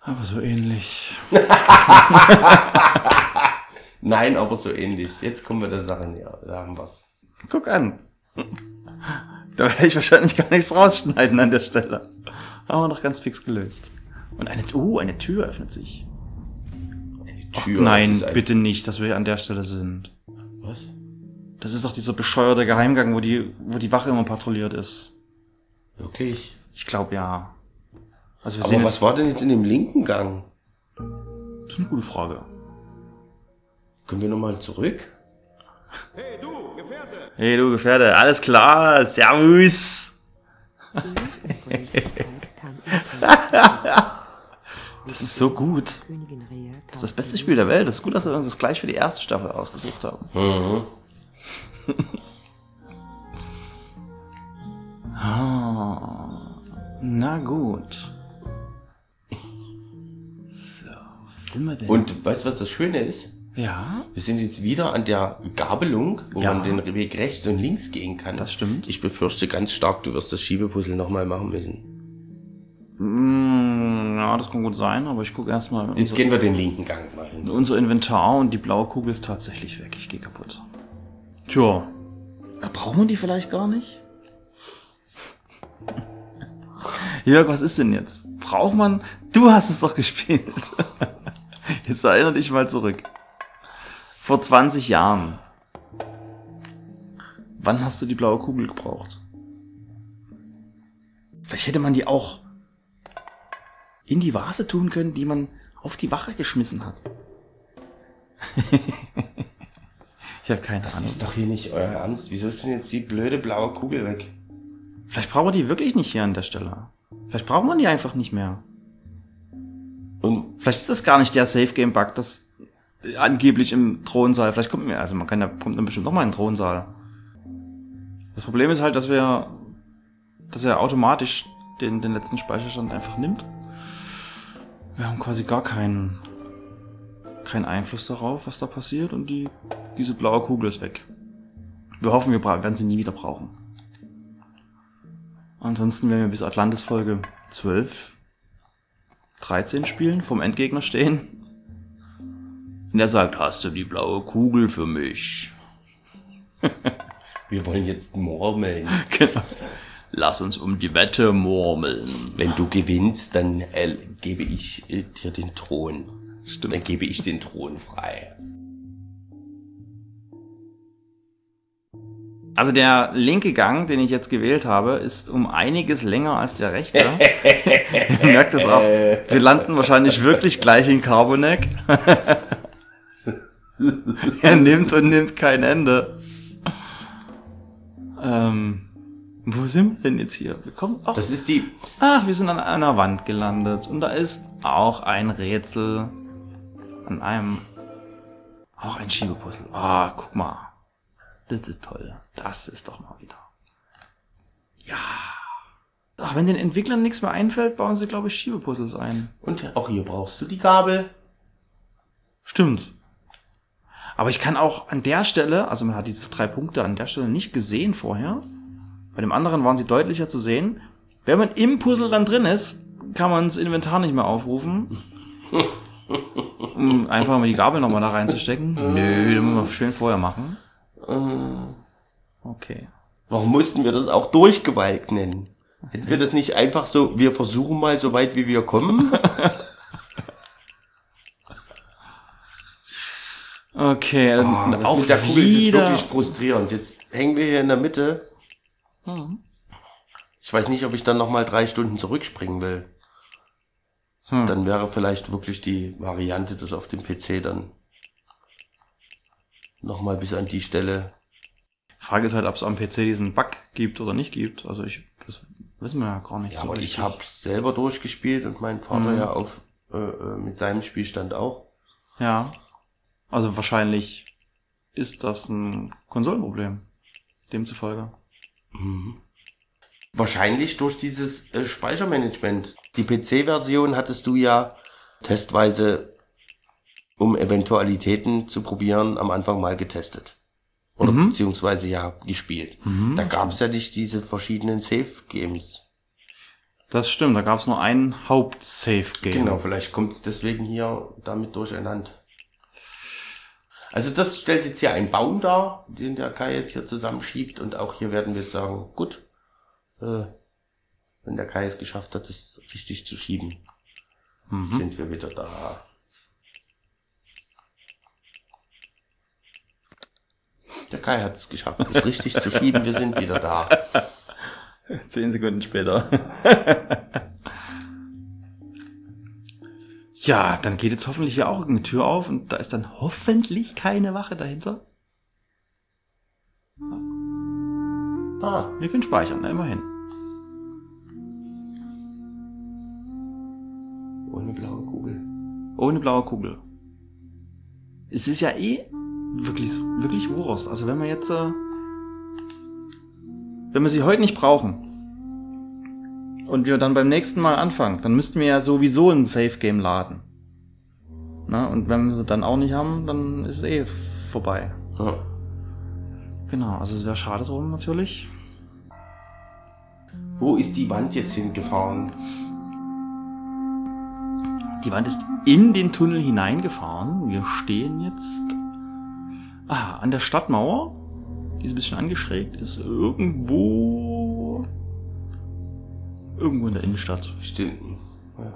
Aber so ähnlich. [LAUGHS] nein, aber so ähnlich. Jetzt kommen wir der Sache näher. Da haben wir's. Guck an. [LAUGHS] Da werde ich wahrscheinlich gar nichts rausschneiden an der Stelle. Haben wir noch ganz fix gelöst. Und eine, uh, eine Tür öffnet sich. Ach, Tür, nein, das ist ein- bitte nicht, dass wir an der Stelle sind. Was? Das ist doch dieser bescheuerte Geheimgang, wo die, wo die Wache immer patrouilliert ist. Wirklich? Ich glaube ja. Also wir Aber sehen was jetzt, war denn jetzt in dem linken Gang? das ist eine gute Frage. Können wir nochmal zurück? Hey du Gefährte, alles klar, servus. Das ist so gut. Das ist das beste Spiel der Welt. Das ist gut, dass wir uns das gleich für die erste Staffel ausgesucht haben. [LAUGHS] Ah, na gut. So, was sind wir denn? Und weißt du, was das Schöne ist? Ja, Wir sind jetzt wieder an der Gabelung, wo Ja. man den Weg rechts und links gehen kann. Das stimmt. Ich befürchte ganz stark, du wirst das Schiebepuzzle nochmal machen müssen. Mm, ja, das kann gut sein, aber ich gucke erstmal. Jetzt gehen wir den linken Gang mal hin. Unser Inventar und die blaue Kugel ist tatsächlich weg. Ich gehe kaputt. Tja. Ja, brauchen wir die vielleicht gar nicht? [LAUGHS] Jörg, was ist denn jetzt? Braucht man. Du hast es doch gespielt. [LAUGHS] Jetzt erinnere dich mal zurück. Vor 20 Jahren. Wann hast du die blaue Kugel gebraucht? Vielleicht hätte man die auch in die Vase tun können, die man auf die Wache geschmissen hat. [LAUGHS] ich habe keine Ahnung. Ist doch hier nicht euer Ernst. Wieso ist denn jetzt die blöde blaue Kugel weg? Vielleicht brauchen wir die wirklich nicht hier an der Stelle. Vielleicht braucht man die einfach nicht mehr. Und Vielleicht ist das gar nicht der Safe Game Bug, das angeblich im Thronsaal. Vielleicht kommt mir, also man kann ja, kommt dann bestimmt noch mal in den Thronsaal. Das Problem ist halt, dass wir, dass er automatisch den, den letzten Speicherstand einfach nimmt. Wir haben quasi gar keinen, keinen Einfluss darauf, was da passiert und die, diese blaue Kugel ist weg. Wir hoffen, wir werden sie nie wieder brauchen. Ansonsten werden wir bis Atlantis Folge 12 13 spielen, vom Endgegner stehen. Und er sagt, hast du die blaue Kugel für mich? [LAUGHS] wir wollen jetzt murmeln. [LAUGHS] Genau. Lass uns um die Wette murmeln. Wenn du gewinnst, dann äh, gebe ich äh, dir den Thron. Stimmt. Dann gebe ich den Thron frei. Also der linke Gang, den ich jetzt gewählt habe, ist um einiges länger als der rechte. [LAUGHS] Ihr merkt es auch. Wir landen wahrscheinlich wirklich gleich in Carboneck. [LAUGHS] er nimmt und nimmt kein Ende. Ähm, wo sind wir denn jetzt hier? Wir kommen auch Das ist die. Ach, wir sind an einer Wand gelandet und da ist auch ein Rätsel an einem auch ein Schiebepuzzle. Ah, guck mal. Das ist toll. Das ist doch mal wieder. Ja. Ach, wenn den Entwicklern nichts mehr einfällt, bauen sie, glaube ich, Schiebepuzzles ein. Und auch hier brauchst du die Gabel. Stimmt. Aber ich kann auch an der Stelle, also man hat diese drei Punkte an der Stelle nicht gesehen vorher. Bei dem anderen waren sie deutlicher zu sehen. Wenn man im Puzzle dann drin ist, kann man das Inventar nicht mehr aufrufen. um einfach mal die Gabel nochmal da reinzustecken? Nö, das müssen wir schön vorher machen. Okay. Warum mussten wir das auch Durchgewalkt nennen? Hätten wir das nicht einfach so, wir versuchen mal so weit wie wir kommen? [LAUGHS] Okay, ähm, Oh, das auch mit der Kugel ist jetzt wirklich frustrierend. Jetzt hängen wir hier in der Mitte. Ich weiß nicht, ob ich dann noch mal drei Stunden zurückspringen will. Dann wäre vielleicht wirklich die Variante, das auf dem PC dann noch mal bis an die Stelle. Frage ist halt, ob es am PC diesen Bug gibt oder nicht gibt. Also ich, das wissen wir ja gar nicht. Ja, so aber ich richtig. habe selber durchgespielt und mein Vater Mhm. ja auf äh, äh, mit seinem Spielstand auch. Ja. Also wahrscheinlich ist das ein Konsolenproblem. Demzufolge. Wahrscheinlich durch dieses äh, Speichermanagement. Die PC-Version hattest du ja testweise, um Eventualitäten zu probieren, am Anfang mal getestet. Oder beziehungsweise ja gespielt. Da gab es ja nicht diese verschiedenen Save-Games. Das stimmt, da gab es nur ein Haupt-Save-Game. Genau, vielleicht kommt es deswegen hier damit durcheinander. Also das stellt jetzt hier einen Baum dar, den der Kai jetzt hier zusammenschiebt und auch hier werden wir jetzt sagen, gut, äh, wenn der Kai es geschafft hat, das richtig zu schieben, sind wir wieder da. Der Kai hat es geschafft, es richtig zu schieben, wir sind wieder da. [LAUGHS] Zehn Sekunden später. [LAUGHS] ja, dann geht jetzt hoffentlich hier auch eine Tür auf und da ist dann hoffentlich keine Wache dahinter. Ah, Wir können speichern, na, immerhin. ohne blaue Kugel. Ohne blaue Kugel. Es ist ja eh wirklich, wirklich Wurst. Also wenn wir jetzt, äh, wenn wir sie heute nicht brauchen und wir dann beim nächsten Mal anfangen, dann müssten wir ja sowieso ein Safe Game laden. Na, und wenn wir sie dann auch nicht haben, dann ist es eh vorbei. Ja. Genau, also es wäre schade drum natürlich. Wo ist die Wand jetzt hingefahren? Die Wand ist in den Tunnel hineingefahren. Wir stehen jetzt ah, an der Stadtmauer. Die ist ein bisschen angeschrägt. Ist irgendwo. Irgendwo in der Innenstadt. Stimmt. Ja.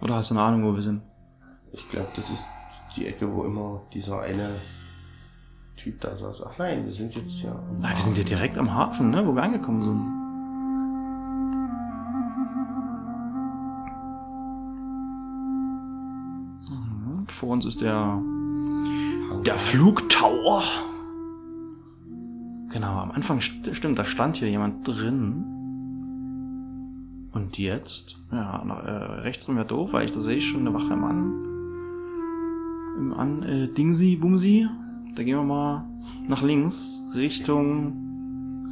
Oder hast du eine Ahnung, wo wir sind? Ich glaube, das ist die Ecke, wo immer dieser eine Typ da saß. Ach nein, wir sind jetzt ja. Ah, wir sind ja direkt am Hafen, ne? Wo wir angekommen sind. Mhm, Vor uns ist der Der Flugtower. Genau, am Anfang st stimmt, da stand hier jemand drin. Und jetzt, ja, na, äh, rechts rum wäre doof, weil ich da sehe ich schon eine Wache im An. Im An, äh, Dingsi, Bumsi. Da gehen wir mal nach links, Richtung.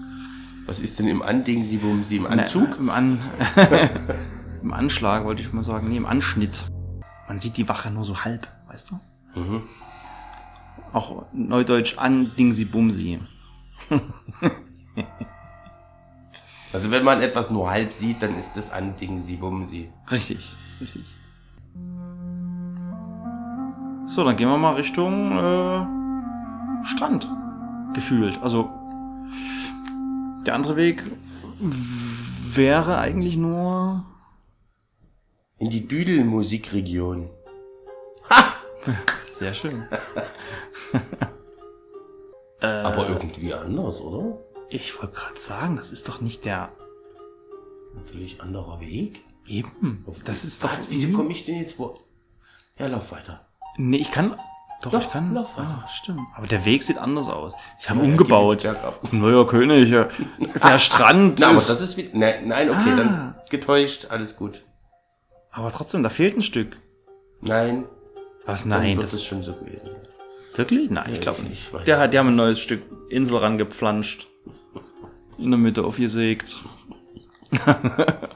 Was ist denn im Anding, sie bum, sie im Anzug? Ne, Im An. [LAUGHS] Im Anschlag wollte ich mal sagen. Nee, im Anschnitt. Man sieht die Wache nur so halb, weißt du? Mhm. Auch neudeutsch an Dingsi Bumsi. [LAUGHS] Also wenn man etwas nur halb sieht, dann ist das Anding, sie bum, sie. Richtig, richtig. So, dann gehen wir mal Richtung äh, Strand. Gefühlt. Also der andere Weg wäre eigentlich nur. In die Düdelmusikregion. [LAUGHS] Sehr schön. Aber irgendwie anders, oder? Ich wollte gerade sagen, das ist doch nicht der. Natürlich anderer Weg. Eben. Das ist doch. Was, wieso komme ich denn jetzt wo? Ja, lauf weiter. Nee, ich kann. Doch, Doch, ich kann. lauf weiter. Ah, stimmt. Aber der Weg sieht anders aus. Sie haben Ja, umgebaut. Neuer König. ja. [LAUGHS] Der Strand Na, aber ist. das ist wie, nein, nein, okay, Ah. dann getäuscht, alles gut. aber trotzdem, da fehlt ein Stück. Nein, Was? Nein, das es schon so gewesen. Wirklich? Nein, ich glaube ich- nicht. ich weiß Der hat, die haben ein neues Stück Insel rangepflanscht. In der Mitte aufgesägt. [LAUGHS] der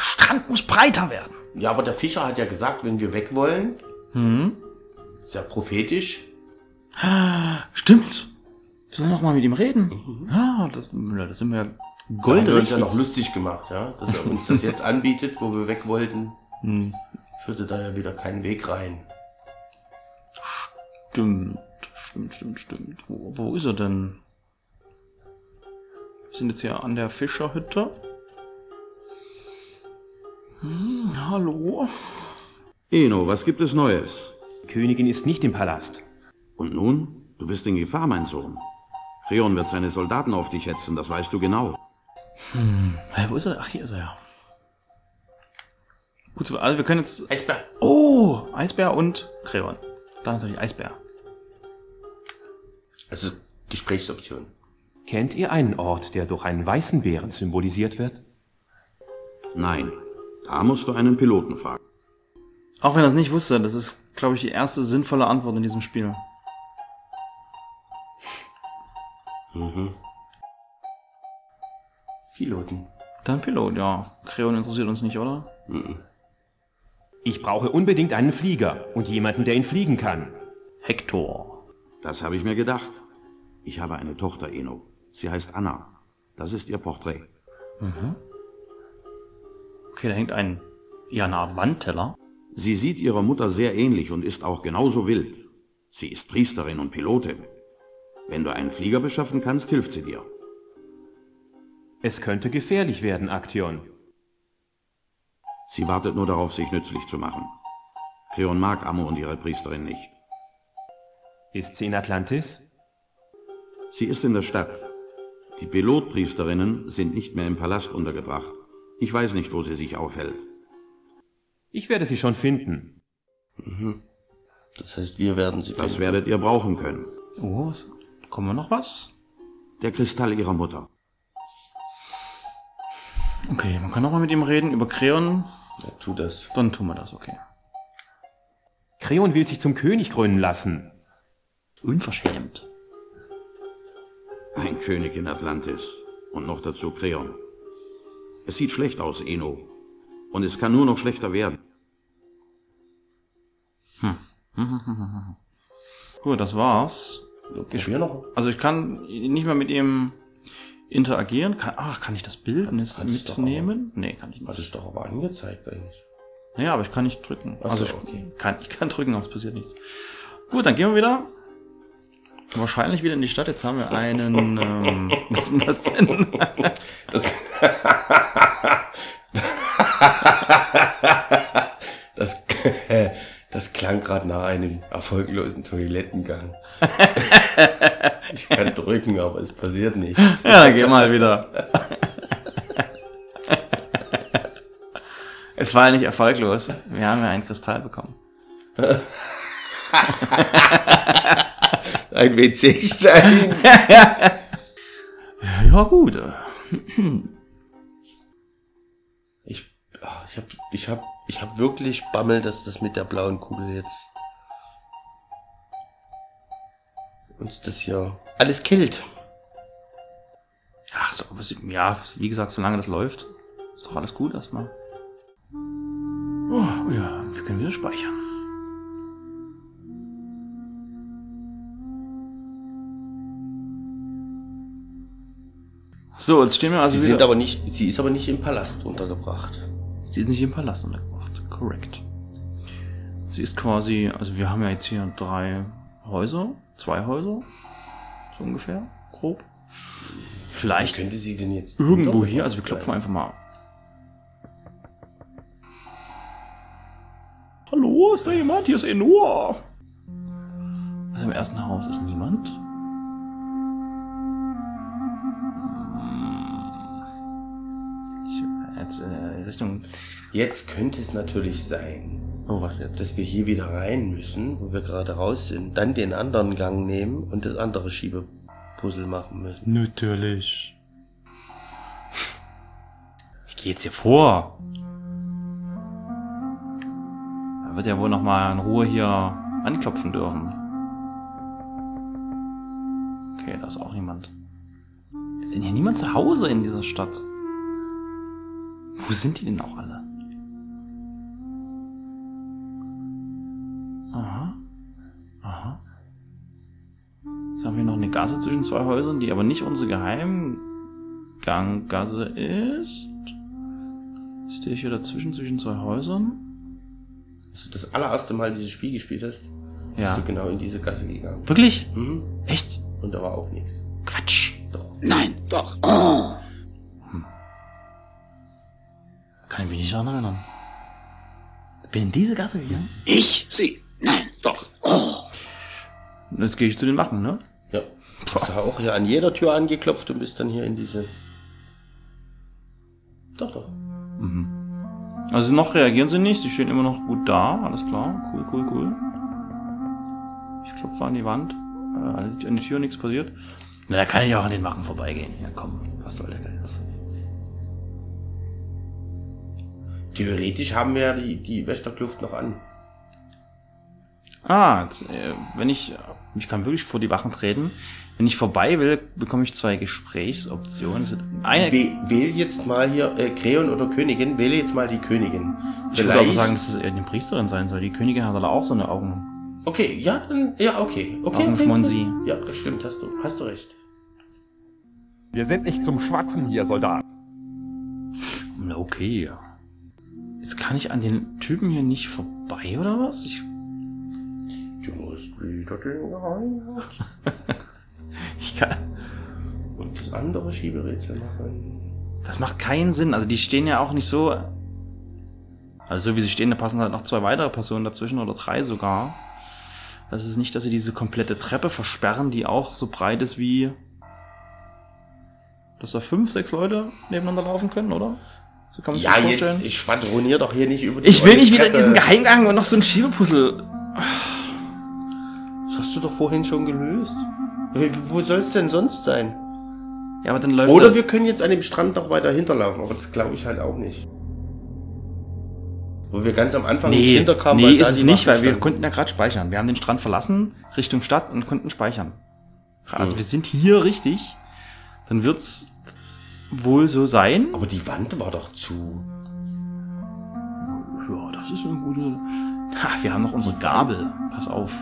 Strand muss breiter werden. Ja, aber der Fischer hat ja gesagt, wenn wir weg wollen, Mhm. ist ja prophetisch, [GASPS] Stimmt. Wir sollen noch mal mit ihm reden. Ja, das, das sind wir ja da haben wir uns goldrichtig. ja noch lustig gemacht, ja, dass er uns das jetzt anbietet, wo wir weg wollten. führte da ja wieder keinen Weg rein. Stimmt, stimmt, stimmt, stimmt. Wo, wo ist er denn? Wir sind jetzt hier an der Fischerhütte. Hm, hallo? Eno, was gibt es Neues? Die Königin ist nicht im Palast. Und nun? Du bist in Gefahr, mein Sohn. Creon wird seine Soldaten auf dich hetzen, das weißt du genau. Hä, wo ist er? Ach, hier ist er ja. Gut, also wir können jetzt... Eisbär! Oh, Eisbär und Creon. Dann natürlich Eisbär. Also Gesprächsoption. Kennt ihr einen Ort, der durch einen weißen Bären symbolisiert wird? Nein, da musst du einen Piloten fragen. Auch wenn er es nicht wusste, das ist, glaube ich, die erste sinnvolle Antwort in diesem Spiel. Piloten. Dann Pilot, ja. Creon interessiert uns nicht, oder? Ich brauche unbedingt einen Flieger und jemanden, der ihn fliegen kann. Hector. Das habe ich mir gedacht. Ich habe eine Tochter, Eno. Sie heißt Anna. Das ist ihr Porträt. Okay, da hängt ein, ja, eine Art Wandteller. Sie sieht ihrer Mutter sehr ähnlich und ist auch genauso wild. Sie ist Priesterin und Pilotin. Wenn du einen Flieger beschaffen kannst, hilft sie dir. Es könnte gefährlich werden, Aktion. Sie wartet nur darauf, sich nützlich zu machen. Creon mag Ammo und ihre Priesterin nicht. Ist sie in Atlantis? Sie ist in der Stadt. Die Pilotpriesterinnen sind nicht mehr im Palast untergebracht. Ich weiß nicht, wo sie sich aufhält. Ich werde sie schon finden. Das heißt, wir werden sie Das finden. werdet ihr brauchen können. Oh, was? Kommen wir noch was? Der Kristall ihrer Mutter. Okay, man kann noch mal mit ihm reden über Creon. Ja, tu das. Dann tun wir das, okay. Creon will sich zum König krönen lassen. Unverschämt. Ein König in Atlantis. Und noch dazu Creon. Es sieht schlecht aus, Eno. Und es kann nur noch schlechter werden. [LAUGHS] Gut, das war's. Wir noch? Also ich kann nicht mehr mit ihm interagieren. Kann, ach, kann ich das Bild nicht Hat mitnehmen? Nee, kann ich Hat nicht. es doch aber angezeigt eigentlich. Naja, aber ich kann nicht drücken. Ach also so, ich okay. kann, ich kann drücken, aber es passiert nichts. Gut, dann gehen wir wieder. Wahrscheinlich wieder in die Stadt. Jetzt haben wir einen. Ähm, [LAUGHS] was ist denn das denn? Das, das, das klang gerade nach einem erfolglosen Toilettengang. Ich kann drücken, aber es passiert nichts. Ja, geh mal wieder. Es war ja nicht erfolglos. Wir haben ja einen Kristall bekommen. [LAUGHS] Ein WC-Stein. Ja, gut. Ich, ich hab, ich hab, ich hab wirklich Bammel, dass das mit der blauen Kugel jetzt uns das hier alles killt. Ach so, aber ja, wie gesagt, solange das läuft, ist doch alles gut erstmal. Oh, ja, wir können wieder speichern. So, jetzt stehen wir also Sie wieder. sind aber nicht, sie ist aber nicht im Palast untergebracht. Sie ist nicht im Palast untergebracht. Korrekt. Sie ist quasi, also wir haben ja jetzt hier drei Häuser, zwei Häuser, so ungefähr, grob. Vielleicht Könnte sie denn jetzt irgendwo hier, also wir klopfen sein? einfach mal. Hallo, ist da jemand? Hier ist Enor. Also im ersten Haus ist niemand. Jetzt äh, Richtung. Jetzt könnte es natürlich sein, Oh, was jetzt? dass wir hier wieder rein müssen, wo wir gerade raus sind, dann den anderen Gang nehmen und das andere Schiebepuzzle machen müssen. Natürlich. Ich gehe jetzt hier vor. Er wird ja wohl noch mal in Ruhe hier anklopfen dürfen. Okay, da ist auch niemand. Ist denn hier niemand zu Hause in dieser Stadt? Wo sind die denn auch alle? Aha. Aha. Jetzt haben wir noch eine Gasse zwischen zwei Häusern, die aber nicht unsere Geheimganggasse ist. Stehe ich hier dazwischen zwischen zwei Häusern? Als du das allererste Mal dieses Spiel gespielt hast, Ja. bist du genau in diese Gasse gegangen. Wirklich? Mhm. Echt? Und da war auch nichts. Quatsch. Doch. Nein, doch. Oh. [CLEARS THROAT] Kann ich mich nicht daran erinnern. Bin in diese Gasse gegangen? Ich? Sie? Nein, doch. Oh. Jetzt gehe ich zu den Wachen, ne? Ja. Du hast auch hier an jeder Tür angeklopft und bist dann hier in diese. Doch, doch. Also noch reagieren sie nicht, sie stehen immer noch gut da, alles klar. Cool, cool, cool. Ich klopfe an die Wand, äh, an die- Tür, nichts passiert. Na, da kann ich auch an den Wachen vorbeigehen. Ja komm, was soll der Geiz? Theoretisch haben wir ja die, die Wächterkluft noch an. Ah, äh, wenn ich, ich kann wirklich vor die Wachen treten. Wenn ich vorbei will, bekomme ich zwei Gesprächsoptionen. Eine, Wähl, wähl jetzt mal hier äh, Kreon oder Königin, wähle jetzt mal die Königin. ich würde aber sagen, dass es eher die Priesterin sein soll. Die Königin hat aber auch so eine Augen. Okay, ja, dann, ja, okay. Okay, Augenschmonsi. Ja, das stimmt, hast du, hast du recht. Wir sind nicht zum Schwatzen hier, Soldat. Na, Okay. Jetzt kann ich an den Typen hier nicht vorbei, oder was? Ich, Du musst wieder den Geheimnis [LAUGHS] ich kann, und das andere Schieberätsel machen. das macht keinen Sinn. Also die stehen ja auch nicht so. Also so wie sie stehen, da passen halt noch zwei weitere Personen dazwischen oder drei sogar. Das ist nicht, dass sie diese komplette Treppe versperren, die auch so breit ist wie. Dass da fünf, sechs Leute nebeneinander laufen können, oder? So kann man sich Ja, jetzt, vorstellen. ich schwadronier doch hier nicht über die Ich will nicht wieder in Treppe. diesen Geheimgang und noch so ein Schiebepuzzle. Das hast du doch vorhin schon gelöst. Wo- soll es denn sonst sein? Ja, aber dann läuft Oder er- wir können jetzt an dem Strand noch weiter hinterlaufen, aber das glaube ich halt auch nicht. Wo wir ganz am Anfang nicht Nee, hinterkamen, nee ist es nicht, weil wir konnten ja gerade speichern. Wir haben den Strand verlassen, Richtung Stadt und konnten speichern. Also Mhm. wir sind hier richtig. Dann wird's wohl so sein. Aber die Wand war doch zu. Ja, das ist eine gute... Ha, wir haben noch unsere Gabel. Pass auf. [LAUGHS]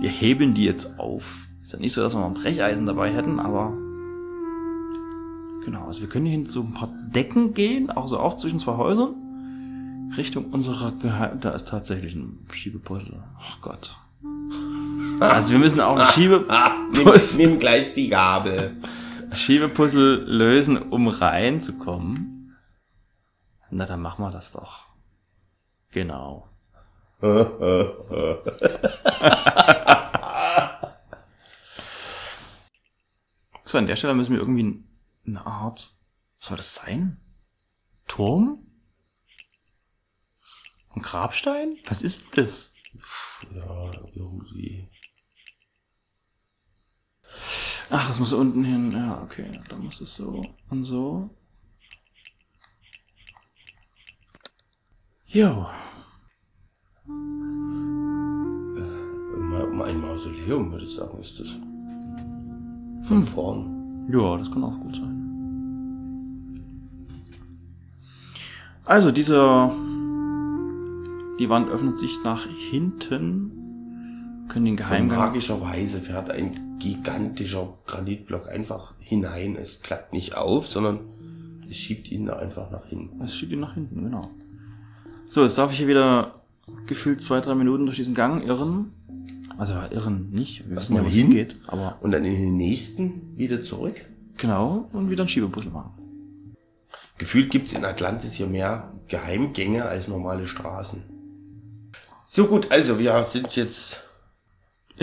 wir hebeln die jetzt auf. Ist ja nicht so, dass wir noch ein Brecheisen dabei hätten, aber... Genau, also wir können hier hin zu ein paar Decken gehen, also auch zwischen zwei Häusern. Richtung unserer Geheim... Da ist tatsächlich ein Schiebepuzzle. Ach Gott. [LAUGHS] Also wir müssen auch ein Schiebe Ah, [LAUGHS] nimm, nimm gleich die Gabel. Schiebepuzzle lösen, um reinzukommen. Na, dann machen wir das doch. Genau. [LAUGHS] So, an der Stelle müssen wir irgendwie eine Art, was soll das sein? Turm? Ein Grabstein? Was ist das? Ja, irgendwie. Ach, das muss unten hin. Ja, okay. Dann muss es so und so. Jo. Ma- Ein Mausoleum, würde ich sagen, ist das. Von vorn. Ja, das kann auch gut sein. Also, dieser. Die Wand öffnet sich nach hinten. Können den Geheimgang. magischerweise fährt ein gigantischer Granitblock einfach hinein. Es klappt nicht auf, sondern es schiebt ihn da einfach nach hinten. Es schiebt ihn nach hinten, genau. So, jetzt darf ich hier wieder gefühlt zwei, drei Minuten durch diesen Gang irren. Also irren nicht. Wir wissen ja, es hin? hingeht. Aber Und dann in den nächsten wieder zurück. genau. Und wieder ein Schiebepuzzle machen. Gefühlt gibt's in Atlantis hier mehr Geheimgänge als normale Straßen. So gut, also wir sind jetzt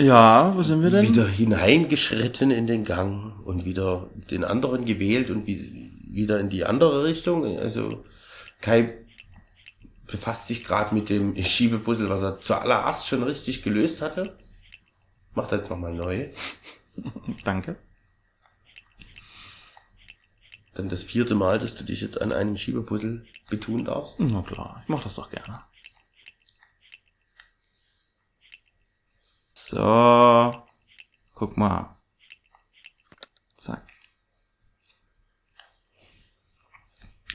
Ja, wo sind wir denn? wieder hineingeschritten in den Gang und wieder den anderen gewählt und wie, wieder in die andere Richtung. Also Kai befasst sich gerade mit dem Schiebepuzzle, was er zuallererst schon richtig gelöst hatte. Macht er jetzt nochmal neu. [LAUGHS] Danke. Dann das vierte Mal, dass du dich jetzt an einem Schiebepuzzle betun darfst. Na klar, ich mach das doch gerne. So. Guck mal. Zack.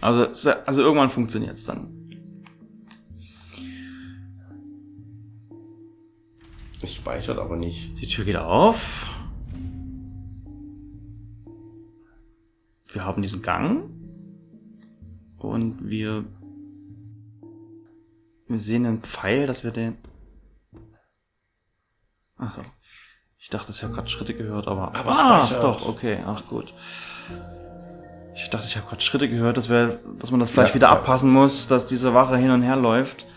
Also, es- also irgendwann funktioniert's dann. Es speichert aber nicht. Die Tür geht auf. Wir haben diesen Gang. Und wir wir sehen einen Pfeil, dass wir den. Ach so. Ich dachte, ich habe gerade Schritte gehört, aber. Aber ah, speichert. doch, okay, ach gut. Ich dachte, ich habe gerade Schritte gehört, dass, wir, dass man das vielleicht Ja, wieder ja. abpassen muss, dass diese Wache hin und her läuft.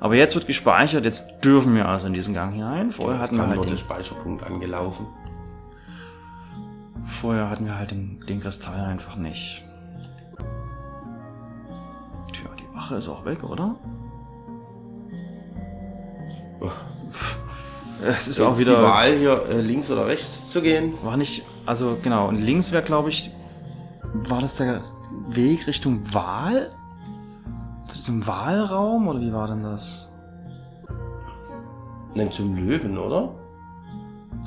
Aber jetzt wird gespeichert, jetzt dürfen wir also in diesen Gang hinein. Vorher hatten wir halt nur den, Speicherpunkt angelaufen. vorher hatten wir halt den, den Kristall einfach nicht. Tja, die Wache ist auch weg, oder? Es ist auch Jetzt wieder. die Wahl hier äh, links oder rechts zu gehen. War nicht, also genau, und links wäre, glaube ich, war das der Weg Richtung Wahl? Zu diesem Wahlraum oder wie war denn das? Nein, zum Löwen, oder?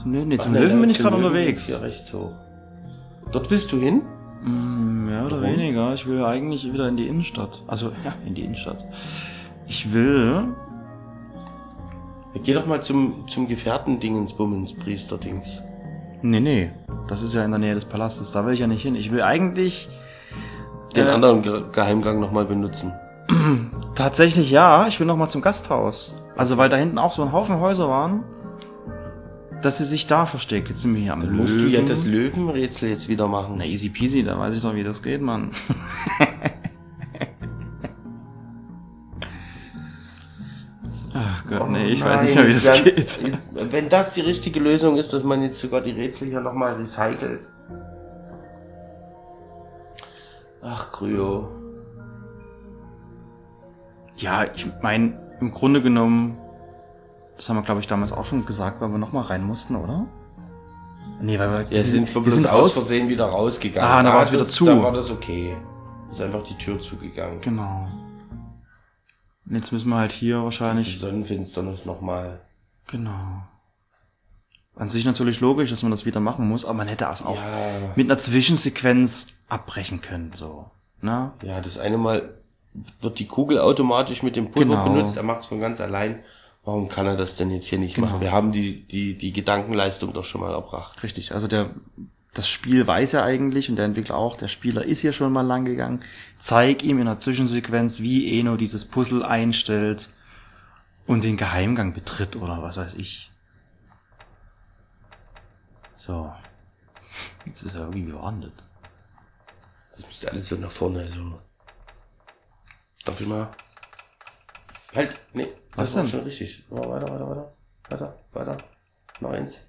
Zum, Lö- nee, Ach, zum nein, Löwen nein, bin ich gerade Löwen unterwegs. Hier rechts hoch. Dort willst du hin? Mm, mehr oder Warum? weniger. Ich will eigentlich wieder in die Innenstadt. Also, ja, in die Innenstadt. Ich will. Geh doch mal zum, zum Gefährten-Dingens-Bummens, Priester-Dings. Nee, nee. Das ist ja in der Nähe des Palastes. Da will ich ja nicht hin. Ich will eigentlich. Den Äh, anderen Ge Geheimgang nochmal benutzen. [CLEARS THROAT] Tatsächlich ja. Ich will noch mal zum Gasthaus. Also, weil da hinten auch so ein Haufen Häuser waren. Dass sie sich da versteckt. Jetzt sind wir hier am Dann Löwen. musst du ja das Löwenrätsel jetzt wieder machen. Na, easy peasy, da weiß ich doch, wie das geht, Mann. [LAUGHS] Ach Gott, nee, ich weiß nicht mehr, wie das Nein, geht. [LAUGHS] Wenn, das die richtige Lösung ist, dass man jetzt sogar die Rätsel hier nochmal recycelt. Ach, Kryo. Ja, ich meine, im Grunde genommen, das haben wir, glaube ich, damals auch schon gesagt, weil wir nochmal rein mussten, oder? Nee, weil wir, Ja, sind wir bloß aus Versehen wieder rausgegangen. Ah, da war's das- wieder zu. Dann war das okay. Ist einfach die Tür zugegangen. Genau. Und jetzt müssen wir halt hier Die wahrscheinlich. Sonnenfinsternis nochmal. Genau. An sich natürlich logisch, dass man das wieder machen muss, aber man hätte es auch Ja. mit einer Zwischensequenz abbrechen können, so. Ne? Ja, das eine Mal wird die Kugel automatisch mit dem Pulver Genau. benutzt, er macht es von ganz allein. Warum kann er das denn jetzt hier nicht Genau. machen? Wir haben die, die, die Gedankenleistung doch schon mal erbracht. Richtig, also der, das Spiel weiß ja eigentlich und der Entwickler auch, der Spieler ist hier schon mal lang gegangen. Zeig ihm in einer Zwischensequenz, wie Eno dieses Puzzle einstellt und den Geheimgang betritt oder was weiß ich. So. Jetzt ist er irgendwie gewandet. Das müsste alles so nach vorne, so. Darf ich mal? Halt, nee, Was das war denn? schon richtig. Oh, weiter, weiter, weiter, weiter, weiter. Noch eins.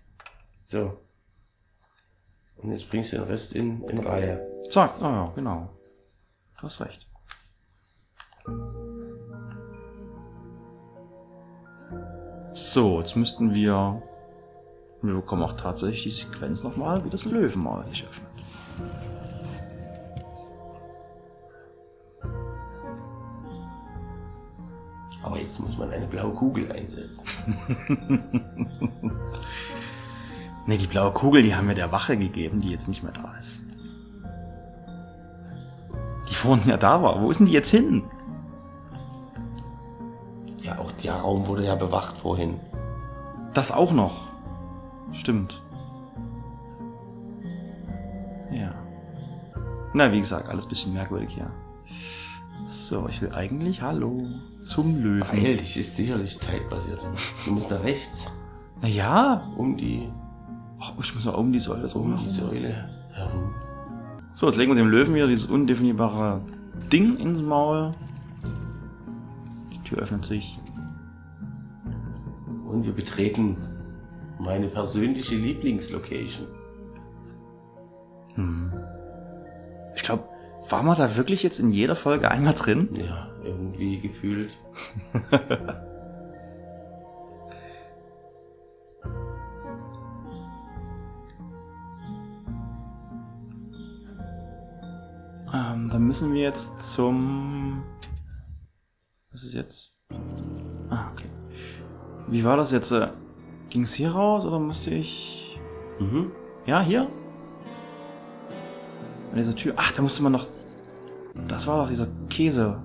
So. Und jetzt bringst du den Rest in, in Reihe. Zack, ah ja, genau. Du hast recht. So, jetzt müssten wir. Wir bekommen auch tatsächlich die Sequenz nochmal, wie das Löwenmaul sich öffnet. Aber jetzt muss man eine blaue Kugel einsetzen. [LAUGHS] Ne, die blaue Kugel, die haben wir der Wache gegeben, die jetzt nicht mehr da ist. Die vorhin ja da war. Wo ist denn die jetzt hin? Ja, auch der Raum wurde ja bewacht vorhin. Das auch noch. Stimmt. Ja. Na, wie gesagt, alles bisschen merkwürdig hier. So, ich will eigentlich, hallo, zum Löwen. Das ist sicherlich zeitbasiert. Du musst nach rechts, Na ja, um die, oh, ich muss mal um die Säule so um die. Säule herum. So, jetzt legen wir dem Löwen wieder dieses undefinierbare Ding ins Maul. Die Tür öffnet sich. Und wir betreten meine persönliche Lieblingslocation. Ich glaube, waren wir da wirklich jetzt in jeder Folge einmal drin? Ja, irgendwie gefühlt. [LAUGHS] Ähm, dann müssen wir jetzt zum... Was ist jetzt? Ah, okay. Wie war das jetzt? Äh, Ging es hier raus oder musste ich... Mhm. Ja, hier? An dieser Tür. Ach, da musste man noch... Das war doch dieser Käse.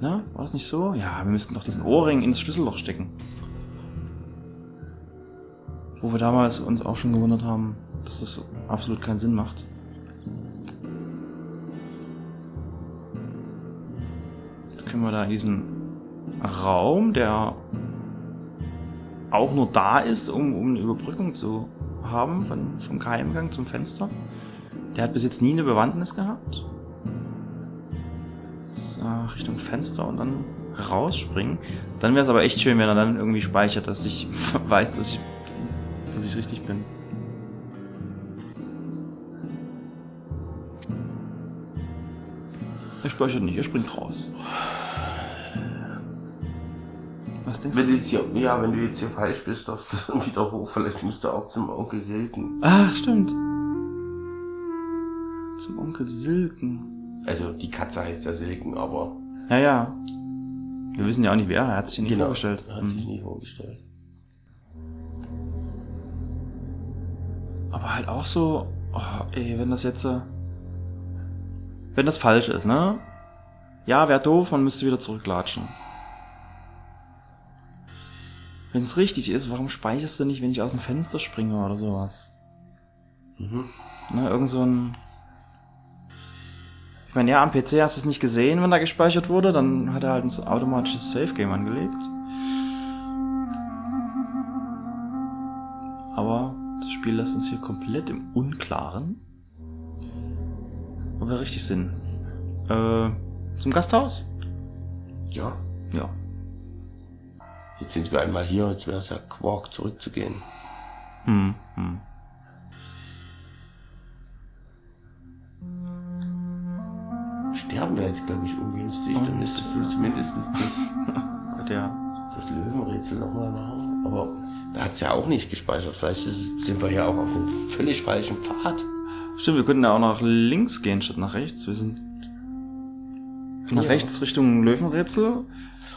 Ne? War das nicht so? Ja, wir müssten doch diesen Ohrring ins Schlüsselloch stecken. Wo wir damals uns auch schon gewundert haben, dass das absolut keinen Sinn macht. Können wir da in diesen Raum, der auch nur da ist, um, um eine Überbrückung zu haben von, vom Geheimgang zum Fenster. Der hat bis jetzt nie eine Bewandtnis gehabt. Jetzt, äh, Richtung Fenster und dann rausspringen. Dann wäre es aber echt schön, wenn er dann irgendwie speichert, dass ich [LAUGHS] weiß, dass ich, dass ich richtig bin. Er speichert nicht, er springt raus. Was denkst Wenn du? jetzt hier, ja, wenn du jetzt hier falsch bist, darfst du [LAUGHS] dann wieder hoch. Vielleicht musst du auch zum Onkel Silken. Ach, stimmt. Zum Onkel Silken. Also die Katze heißt ja Silken, aber Ja, ja. Wir wissen ja auch nicht wer, er hat sich ja nicht vorgestellt. Er hat sich Hm. nie vorgestellt. Aber halt auch so, oh, ey, wenn das jetzt, äh, wenn das falsch ist, ne? Ja, wär doof, man müsste wieder zurücklatschen. Wenn es richtig ist, warum speicherst du nicht, wenn ich aus dem Fenster springe oder sowas? Mhm. Ne, irgend so ein... Ich meine, ja, am PC hast du es nicht gesehen, wenn da gespeichert wurde, dann hat er halt ein automatisches Save-Game angelegt. Aber das Spiel lässt uns hier komplett im Unklaren. Wo wir richtig sind. Äh, zum Gasthaus? Ja. Ja. Jetzt sind wir einmal hier, jetzt wäre es ja Quark zurückzugehen. Hm, hm. Sterben wir jetzt, glaube ich, ungünstig. Dann müsstest du zumindest das, [LAUGHS] Gott, ja. das Löwenrätsel nochmal machen. Aber da hat's ja auch nicht gespeichert. Vielleicht ist, sind wir ja auch auf einem völlig falschen Pfad. Stimmt, wir könnten ja auch nach links gehen statt nach rechts. Wir sind nach Ja. rechts Richtung Löwenrätsel. Und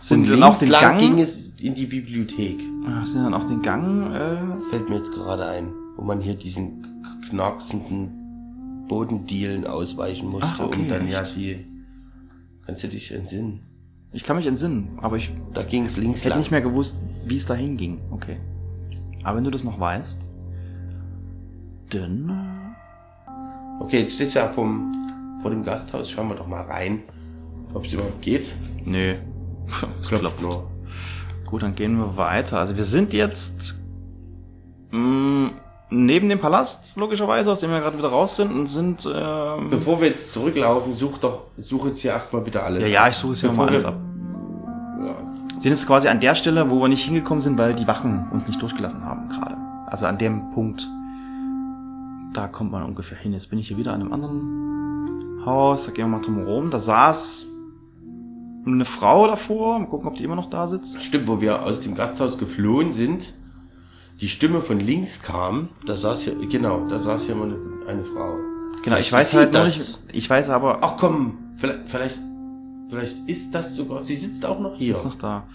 Sind dann links auch den lang Gang, ging es in die Bibliothek. Ja, sind dann auch den Gang, äh, Fällt mir jetzt gerade ein, wo man hier diesen k- knacksenden Bodendielen ausweichen musste, Ach, okay, um dann ja echt? die. Kannst du dich entsinnen? ich kann mich entsinnen, aber ich Da ging es links hätte lang. nicht mehr gewusst, wie es dahin ging. Okay. Aber wenn du das noch weißt, dann, äh, Okay, jetzt steht's ja vom, vor dem Gasthaus. Schauen wir doch mal rein, ob es überhaupt geht. nö. [LAUGHS] Es klopft. Gut, dann gehen wir weiter. Also wir sind jetzt mh, neben dem Palast, logischerweise, aus dem wir gerade wieder raus sind und sind, ähm, Bevor wir jetzt zurücklaufen, such doch, such jetzt hier erstmal bitte alles. ja, ab. ja, ich suche es hier mal alles ab. Ja. sind jetzt quasi an der Stelle, wo wir nicht hingekommen sind, weil die Wachen uns nicht durchgelassen haben gerade. Also an dem Punkt, da kommt man ungefähr hin. Jetzt bin ich hier wieder an einem anderen Haus, da gehen wir mal drum rum. Da saß eine Frau davor, mal gucken, ob die immer noch da sitzt. Stimmt, wo wir aus dem Gasthaus geflohen sind, die Stimme von links kam, da saß hier, genau, da saß hier mal eine, eine Frau. Genau, ich weiß sie halt noch nicht, ich weiß aber, Ach komm, vielleicht, vielleicht, vielleicht ist das sogar, sie sitzt auch noch hier. ist noch da.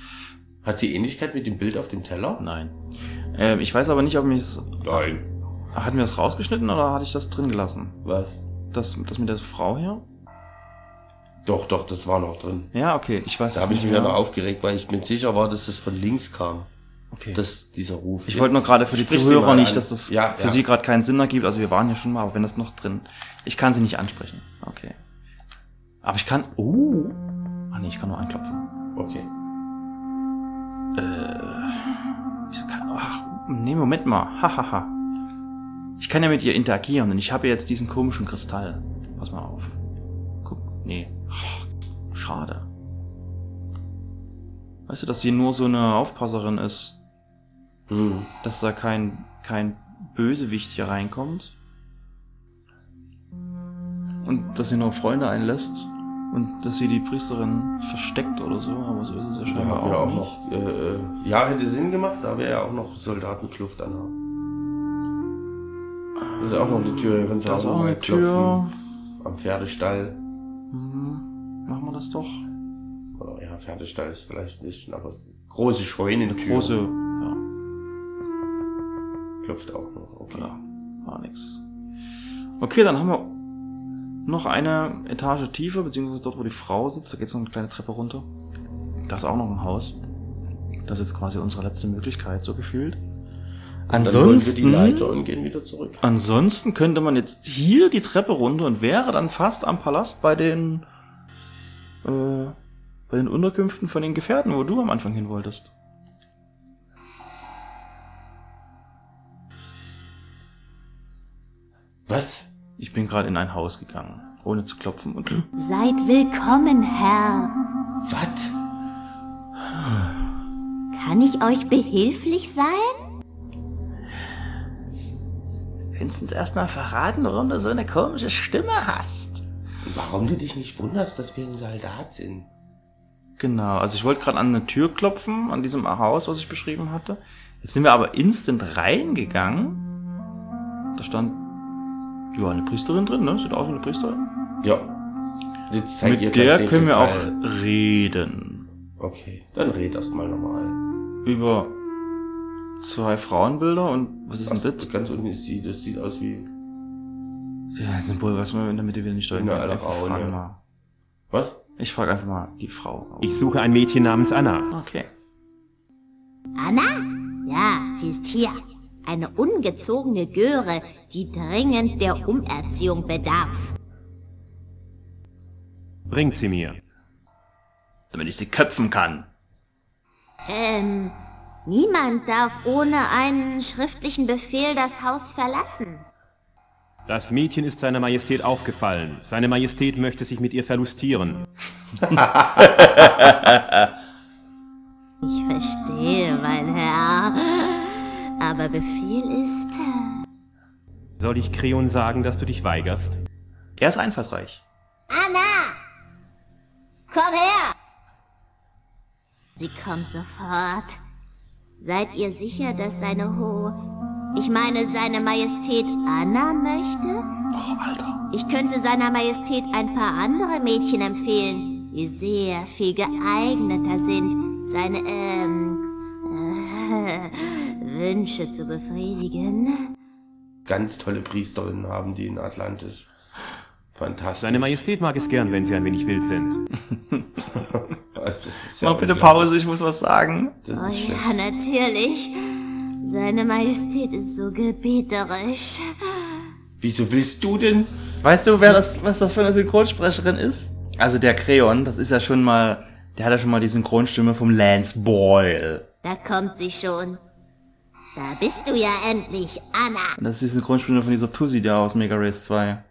Hat sie Ähnlichkeit mit dem Bild auf dem Teller? Nein. Ähm, ich weiß aber nicht, ob mir das, Nein. hatten wir das rausgeschnitten oder hatte ich das drin gelassen? Was? Das, das mit der Frau hier? Doch, doch, das war noch drin. Ja, okay, ich weiß Da habe ich mich ja mehr. noch aufgeregt, weil ich mir sicher war, dass das von links kam. Okay. Das, dieser Ruf. Ich wollte nur gerade für die Sprich Zuhörer nicht, dass das Ja, für ja. sie gerade keinen Sinn ergibt. Also wir waren ja schon mal, aber wenn das noch drin. Ich kann sie nicht ansprechen. Okay. Aber ich kann. Oh. Ah nee, ich kann nur anklopfen. Okay. Ich kann, ach, nee, Moment mal. Hahaha. Ich kann ja mit ihr interagieren und ich habe ja jetzt diesen komischen Kristall. Pass mal auf. Guck. Nee. Ach, schade. Weißt du, dass sie nur so eine Aufpasserin ist? Hm. dass da kein, kein Bösewicht hier reinkommt. Und dass sie nur Freunde einlässt. Und dass sie die Priesterin versteckt oder so, aber so ist es ja scheinbar ja auch, auch nicht. noch, äh, äh, ja, hätte Sinn gemacht, da wäre ja auch noch Soldatenkluft anhaben. Das ist auch noch eine Tür, hier kannst du auch noch eine Tür. klopfen. Am Pferdestall. Mhm. Wir das doch. Oder, ja, Pferdestall ist vielleicht ein bisschen, aber es große Scheunentür. Eine große, ja, Klopft auch noch, okay. ja, war nix. Okay, dann haben wir noch eine Etage tiefer, beziehungsweise dort, wo die Frau sitzt, da geht so eine kleine Treppe runter. Da ist auch noch ein Haus. Das ist jetzt quasi unsere letzte Möglichkeit, so gefühlt. Wir die Leiter und gehen wieder zurück. Ansonsten könnte man jetzt hier die Treppe runter und wäre dann fast am Palast bei den äh, bei den Unterkünften von den Gefährten, wo du am Anfang hin wolltest. Was? Ich bin gerade in ein Haus gegangen, ohne zu klopfen und Seid willkommen, Herr. Was? Kann ich euch behilflich sein? kannst uns erstmal verraten, warum du so eine komische Stimme hast. Warum du dich nicht wunderst, dass wir ein Soldat sind? Genau, also ich wollte gerade an eine Tür klopfen, an diesem Haus, was ich beschrieben hatte. Jetzt sind wir aber instant reingegangen. Da stand, ja, eine Priesterin drin, ne? Sieht aus wie eine Priesterin. Ja. Mit der können wir auch reden. Okay, dann red erst mal normal. Über zwei Frauenbilder und was ist denn das? Ganz unten ist sie, das sieht aus wie. Ja, Symbol, was man in der Mitte wieder nicht Eine kann. Ich Frau, frag ja. mal. Was? Ich frage einfach mal die Frau. Ich suche ein Mädchen namens Anna. Okay. Anna? Ja, sie ist hier. Eine ungezogene Göre, die dringend der Umerziehung bedarf. Bringt sie mir. Damit ich sie köpfen kann. Ähm, niemand darf ohne einen schriftlichen Befehl das Haus verlassen. Das Mädchen ist seiner Majestät aufgefallen. Seine Majestät möchte sich mit ihr verlustieren. Ich verstehe, mein Herr. Aber Befehl ist... Soll ich Kreon sagen, dass du dich weigerst? Er ist einfallsreich. Anna! Komm her! Sie kommt sofort. Seid ihr sicher, dass seine hohe... Ich meine, seine Majestät Anna möchte? Oh, Alter. Ich könnte seiner Majestät ein paar andere Mädchen empfehlen, die sehr viel geeigneter sind, seine, ähm, äh, [LAUGHS] Wünsche zu befriedigen. Ganz tolle Priesterinnen haben die in Atlantis. Fantastisch. Seine Majestät mag es gern, wenn sie ein wenig wild sind. Also, [LAUGHS] das ist ja Mach bitte. Pause, ich muss was sagen. Das Oh ist schlecht. ja, natürlich. Seine Majestät ist so gebieterisch. Wieso willst du denn? Weißt du, wer das, was das für eine Synchronsprecherin ist? Also der Creon, das ist ja schon mal, der hat ja schon mal die Synchronstimme vom Lance Boyle. Da kommt sie schon. Da bist du ja endlich, Anna. Und das ist die Synchronstimme von dieser Tussi da aus Mega Race 2.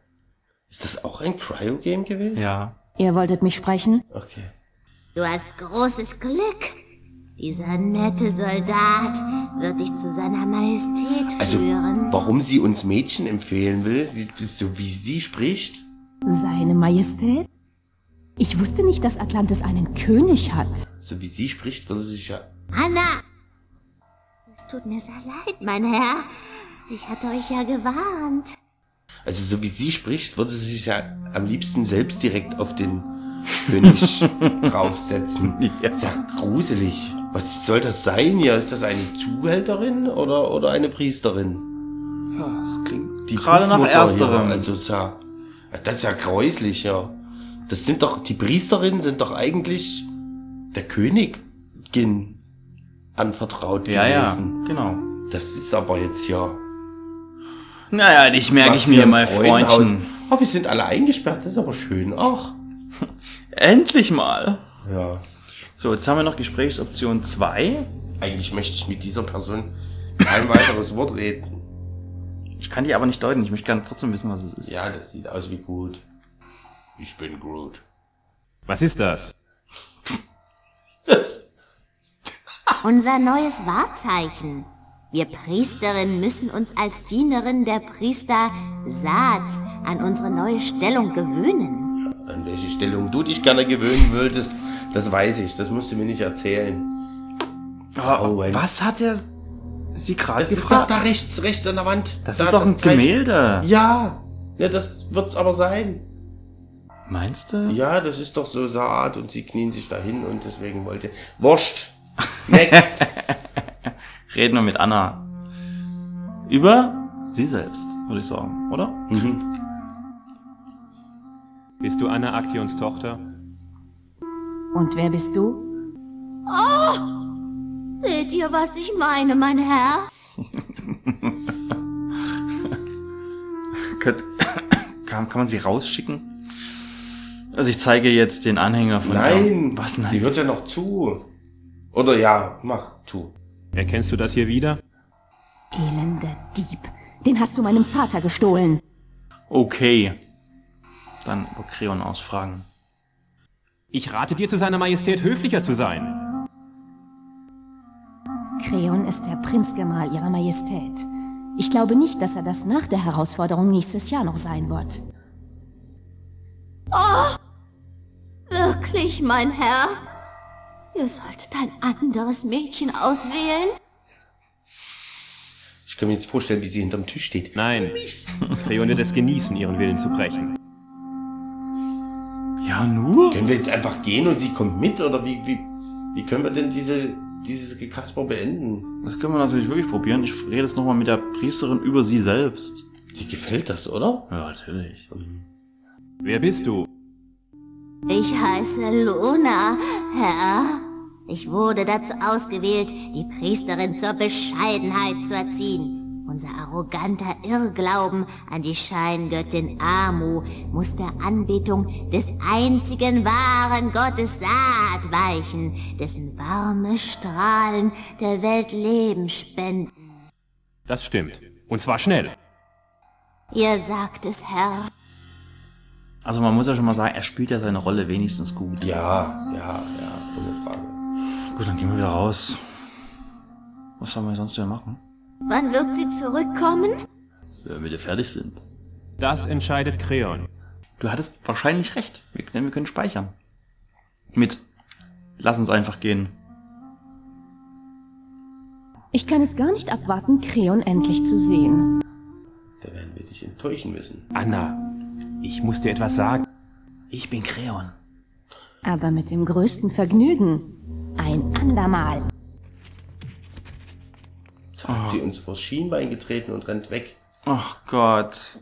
Ist das auch ein Cryo-Game gewesen? Ja. Ihr wolltet mich sprechen? Okay. Du hast großes Glück. Dieser nette Soldat wird dich zu seiner Majestät Also, führen. warum sie uns Mädchen empfehlen will, so wie sie spricht? Seine Majestät? Ich wusste nicht, dass Atlantis einen König hat. So wie sie spricht, würde sie sich ja. Anna! Es tut mir sehr leid, mein Herr. Ich hatte euch ja gewarnt. Also so wie sie spricht, würde sie sich ja am liebsten selbst direkt auf den König [LAUGHS] draufsetzen. Ja. Ist ja gruselig. Was soll das sein hier? Ist das eine Zuhälterin oder, oder eine Priesterin? Ja, das klingt Die gerade nach Puffmutter ersterem. Hier, also ja, das ist ja gräuslich, ja. Das sind doch, die Priesterinnen sind doch eigentlich der Königin anvertraut ja, ja, gewesen. genau. Das ist aber jetzt ja. Naja, dich merke ich mir mal. Freundchen. Oh, wir sind alle eingesperrt, das ist aber schön. Ach. [LAUGHS] Endlich mal. Ja. So, jetzt haben wir noch Gesprächsoption 2. Eigentlich möchte ich mit dieser Person kein weiteres Wort reden. Ich kann die aber nicht deuten, ich möchte gerne trotzdem wissen, was es ist. Ja, das sieht aus wie gut. Ich bin Groot. Was ist das? [LAUGHS] Unser neues Wahrzeichen. Wir Priesterinnen müssen uns als Dienerin der Priester Saats an unsere neue Stellung gewöhnen. An welche Stellung du dich gerne gewöhnen würdest, das weiß ich. Das musst du mir nicht erzählen. Aber ein- was hat er sie gerade Das ist das gefragt? da rechts, rechts an der Wand. Das da, ist doch ein. Gemälde. Ja. Ja, das wird's aber sein. Meinst du? Ja, das ist doch so Saat und sie knien sich dahin und deswegen wollte. Wurscht. Next. [LAUGHS] Reden wir mit Anna. Über sie selbst, würde ich sagen, oder? mhm. Bist du Anna Aktions Tochter? Und wer bist du? Seht ihr, was ich meine, mein Herr? Kann, kann man sie rausschicken? Also ich zeige jetzt den Anhänger von Nein, der... Was nein? sie hört ja noch zu. Oder ja, mach, tu. Erkennst du das hier wieder? Elender Dieb. Den hast du meinem Vater gestohlen. Okay. Dann über Creon ausfragen. Ich rate dir zu seiner Majestät höflicher zu sein. Kreon ist der Prinzgemahl ihrer Majestät. Ich glaube nicht, dass er das nach der Herausforderung nächstes Jahr noch sein wird. Oh, wirklich, mein Herr? Ihr solltet ein anderes Mädchen auswählen? Ich kann mir jetzt vorstellen, wie sie hinterm Tisch steht. Nein, Kreon wird es genießen, ihren Willen zu brechen. Ja, nur? Können wir jetzt einfach gehen und sie kommt mit? Oder wie, wie, wie können wir denn diese, dieses Gekasper beenden? Das können wir natürlich wirklich probieren. Ich rede jetzt nochmal mit der Priesterin über sie selbst. Dir gefällt das, oder? Ja, natürlich. Wer bist du? Ich heiße Luna, Herr. Ich wurde dazu ausgewählt, die Priesterin zur Bescheidenheit zu erziehen. Unser arroganter Irrglauben an die Scheingöttin Amu muss der Anbetung des einzigen wahren Gottes Saat weichen, dessen warme Strahlen der Welt Leben spenden. Das stimmt. Und zwar schnell. Ihr sagt es, Herr. Also man muss ja schon mal sagen, er spielt ja seine Rolle wenigstens gut. Ja, ja, ja, ohne Frage. Gut, dann gehen wir wieder raus. Was sollen wir sonst denn machen? Wann wird sie zurückkommen? Wenn wir fertig sind. Das entscheidet Kreon. Du hattest wahrscheinlich recht. Wir, denn wir können speichern. Mit. Lass uns einfach gehen. Ich kann es gar nicht abwarten, Kreon endlich zu sehen. Da werden wir dich enttäuschen müssen. Anna, ich muss dir etwas sagen. Ich bin Creon. Aber mit dem größten Vergnügen. Ein andermal. Hat sie uns vors Schienbein getreten und rennt weg. Ach Gott.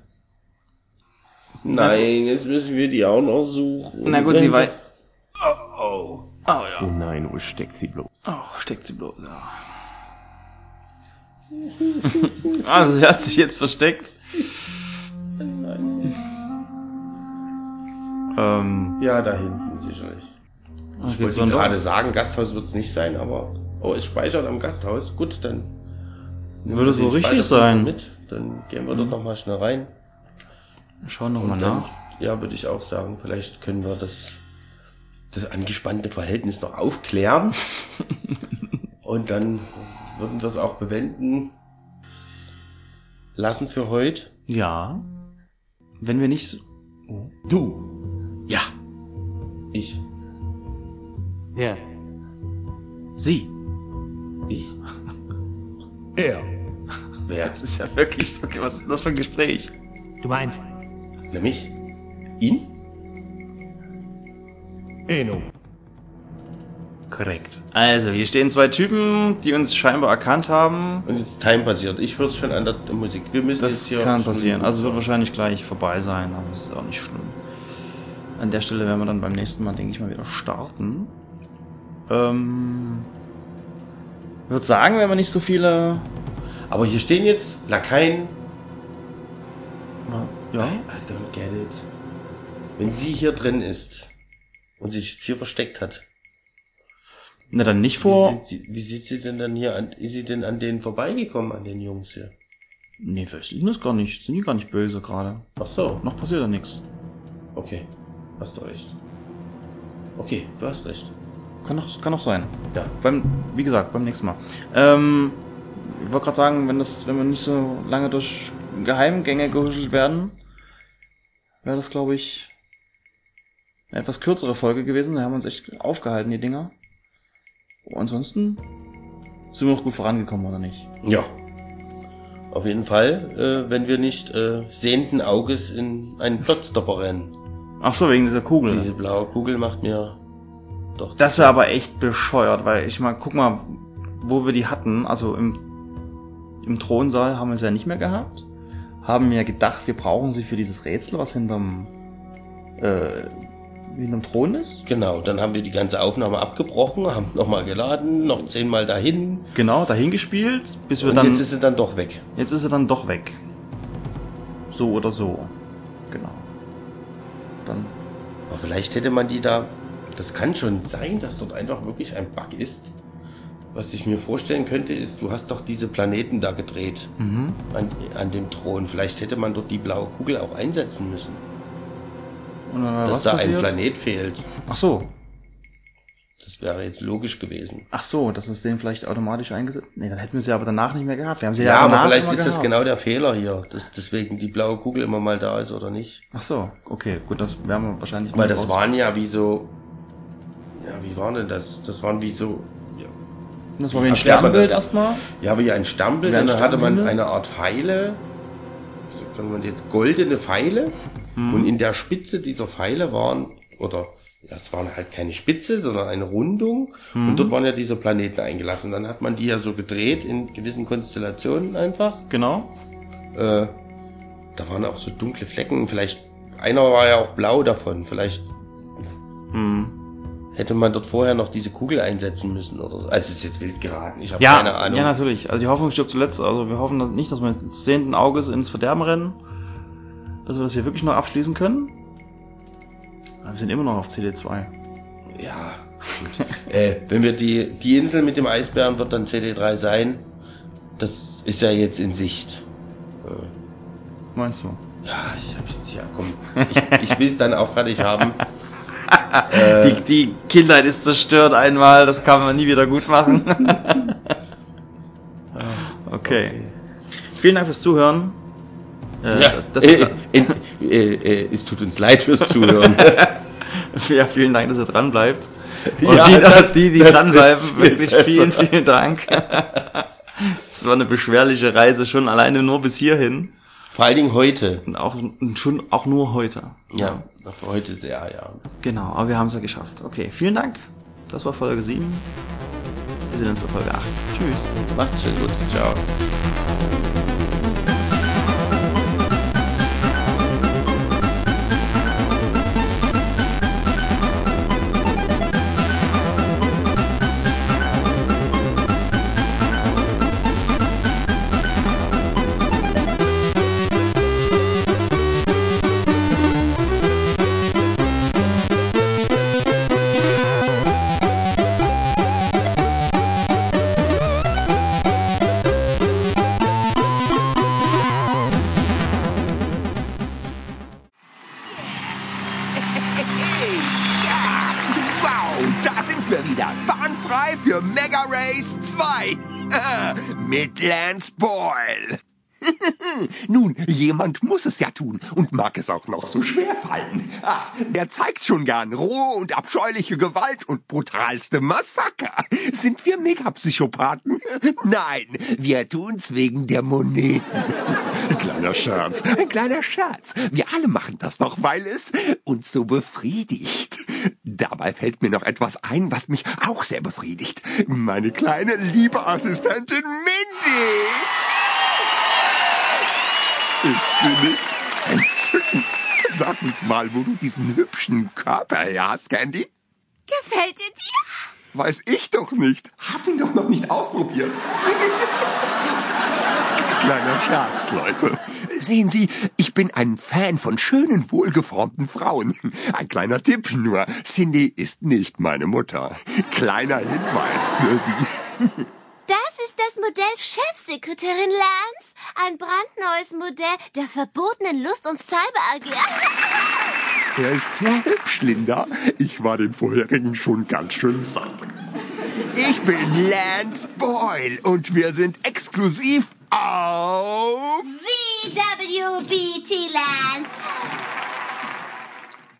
Nein, jetzt müssen wir die auch noch suchen. Na gut, sie weiß. Oh Oh ja. nein, wo steckt sie bloß? Oh, steckt sie bloß. Ja. [LAUGHS] also sie hat sich jetzt versteckt. Ähm, Ja, da hinten, sicherlich. ich Ich wollte gerade sagen, Gasthaus wird es nicht sein, aber... Oh, es speichert am Gasthaus. Gut, dann... Würde wohl richtig sein. Mit. Dann gehen wir dort noch mal schnell rein. Schauen noch mal Und dann, nach. ja, würde ich auch sagen, vielleicht können wir das, das angespannte Verhältnis noch aufklären. [LAUGHS] Und dann würden wir es auch bewenden lassen für heute. Ja. Wenn wir nicht so. Du. Ja, Ich. Ja. sie. Ich. Er. Wer? Das ist ja wirklich so. Was ist denn das für ein Gespräch? Du meinst Nämlich? Ihn? Eno. Korrekt. Also, hier stehen zwei Typen, die uns scheinbar erkannt haben. Und jetzt Time passiert. Ich höre es schon an der Musik. Wir müssen jetzt Das hier. kann schon- passieren. Also es wird wahrscheinlich gleich vorbei sein, aber es ist auch nicht schlimm. An der Stelle werden wir dann beim nächsten Mal, denke ich mal, wieder starten. Ähm, ich würde sagen, wenn wir nicht so viele... Aber hier stehen jetzt Lakaien. Ja, I don't get it. Wenn sie hier drin ist und sich jetzt hier versteckt hat, na dann nicht wie, vor... sind sie, wie sieht sie denn dann hier an, ist sie denn an denen vorbeigekommen, an den Jungs hier? Nee, vielleicht sind das gar nicht, sind die gar nicht böse gerade. Ach so, Noch passiert ja nichts. okay, hast du recht. Okay, du hast recht. Kann doch, kann doch sein. Ja, Beim, wie gesagt, beim nächsten Mal. Ähm, ich wollte gerade sagen, wenn das, wenn wir nicht so lange durch Geheimgänge gehuschelt werden, wäre das, glaube ich, eine etwas kürzere Folge gewesen. Da haben wir uns echt aufgehalten, die Dinger. Ansonsten sind wir noch gut vorangekommen, oder nicht? ja. Auf jeden Fall, äh, wenn wir nicht äh, sehenden Auges in einen Plotstopper rennen. Ach so, wegen dieser Kugel. Diese blaue Kugel macht mir doch. Das wäre aber echt bescheuert, weil ich mal, guck mal, wo wir die hatten. Also im, im Thronsaal haben wir sie ja nicht mehr gehabt. Haben mir gedacht, wir brauchen sie für dieses Rätsel, was hinterm, äh, hinterm Thron ist. Genau, dann haben wir die ganze Aufnahme abgebrochen, haben nochmal geladen, noch zehnmal dahin. Genau, dahin gespielt, bis wir Und dann. jetzt ist sie dann doch weg. jetzt ist sie dann doch weg. So oder so. Genau. Dann Aber vielleicht hätte man die da. Das kann schon sein, dass dort einfach wirklich ein Bug ist. Was ich mir vorstellen könnte, ist, du hast doch diese Planeten da gedreht an, an dem Thron. Vielleicht hätte man dort die blaue Kugel auch einsetzen müssen. Und dann, dass da passiert? ein Planet fehlt. Ach so. Das wäre jetzt logisch gewesen. Ach so, das ist den vielleicht automatisch eingesetzt. Nee, dann hätten wir sie aber danach nicht mehr gehabt. Wir haben sie Ja, ja, aber vielleicht ist das gehabt. genau der Fehler hier, dass deswegen die blaue Kugel immer mal da ist oder nicht. Ach so, okay, gut, das werden wir wahrscheinlich Weil das raus- waren ja wie so. Ja, wie waren denn das? Das waren wie so. Ja, Das war wie ein Sternbild erstmal. ja wie ein Stammbild. Wie ein und dann hatte man eine Art Pfeile. So kann man jetzt goldene Pfeile. Hm. Und in der Spitze dieser Pfeile waren, oder ja, es waren halt keine Spitze, sondern eine Rundung. Hm. Und dort waren ja diese Planeten eingelassen. Dann hat man die ja so gedreht in gewissen Konstellationen einfach. Genau. Äh, da waren auch so dunkle Flecken. Vielleicht, einer war ja auch blau davon. Vielleicht Hm. Hätte man dort vorher noch diese Kugel einsetzen müssen oder so. Also es ist jetzt wild geraten. Ich habe Ja, keine Ahnung. ja, natürlich. Also die Hoffnung stirbt zuletzt. Also wir hoffen dass nicht, dass wir jetzt zehnten Auges ins Verderben rennen. Dass wir das hier wirklich noch abschließen können. Aber wir sind immer noch auf CD2. Ja. [LAUGHS] äh, wenn wir die, die Insel mit dem Eisbären wird dann CD3 sein. Das ist ja jetzt in Sicht. Meinst du? Ja, ich hab jetzt, ja, komm. Ich, ich will es dann auch fertig haben. [LAUGHS] Die, die Kindheit ist zerstört einmal, das kann man nie wieder gut machen. [LAUGHS] okay. Vielen Dank fürs Zuhören. Äh, Ja, das, äh, äh, äh, äh, es tut uns leid fürs Zuhören. [LAUGHS] ja, vielen Dank, dass ihr dran bleibt. [LAUGHS] Und Ja, die, das- die, die dranbleiben, wirklich besser. vielen, vielen Dank. Es war eine beschwerliche Reise, schon alleine nur bis hierhin. Vor allen Dingen heute. Und auch, und schon auch nur heute. Ja, für heute sehr, ja. Genau, aber wir haben es ja geschafft. Okay, vielen Dank. Das war Folge 7. Wir sehen uns bei Folge 8. Tschüss. Macht's schön gut. Ciao. Lance Boyle. [LAUGHS] Nun, jemand muss es ja tun und mag es auch noch so schwer fallen. Ach, wer zeigt schon gern rohe und abscheuliche Gewalt und brutalste Massaker? Sind wir Megapsychopathen? [LAUGHS] Nein, wir tun's wegen der Moneten. Ein kleiner Scherz, ein kleiner Scherz. Wir alle machen das doch, weil es uns so befriedigt. Dabei fällt mir noch etwas ein, was mich auch sehr befriedigt. Meine kleine liebe Assistentin Mindy. Ist sie nicht entzückend? Sag uns mal, wo du diesen hübschen Körper her hast, Candy. Gefällt er dir? Weiß ich doch nicht. Hab ihn doch noch nicht ausprobiert. [LAUGHS] Kleiner Scherz, Leute. Sehen Sie, ich bin ein Fan von schönen, wohlgeformten Frauen. Ein kleiner Tipp nur. Cindy ist nicht meine Mutter. Kleiner Hinweis für Sie. Das ist das Modell Chefsekretärin Lance. Ein brandneues Modell der verbotenen Lust- und Cyber-AG. [LAUGHS] Er ist sehr hübsch, Linda. Ich war den vorherigen schon ganz schön satt. Ich bin Lance Boyle und wir sind exklusiv auf... VWBT Lance.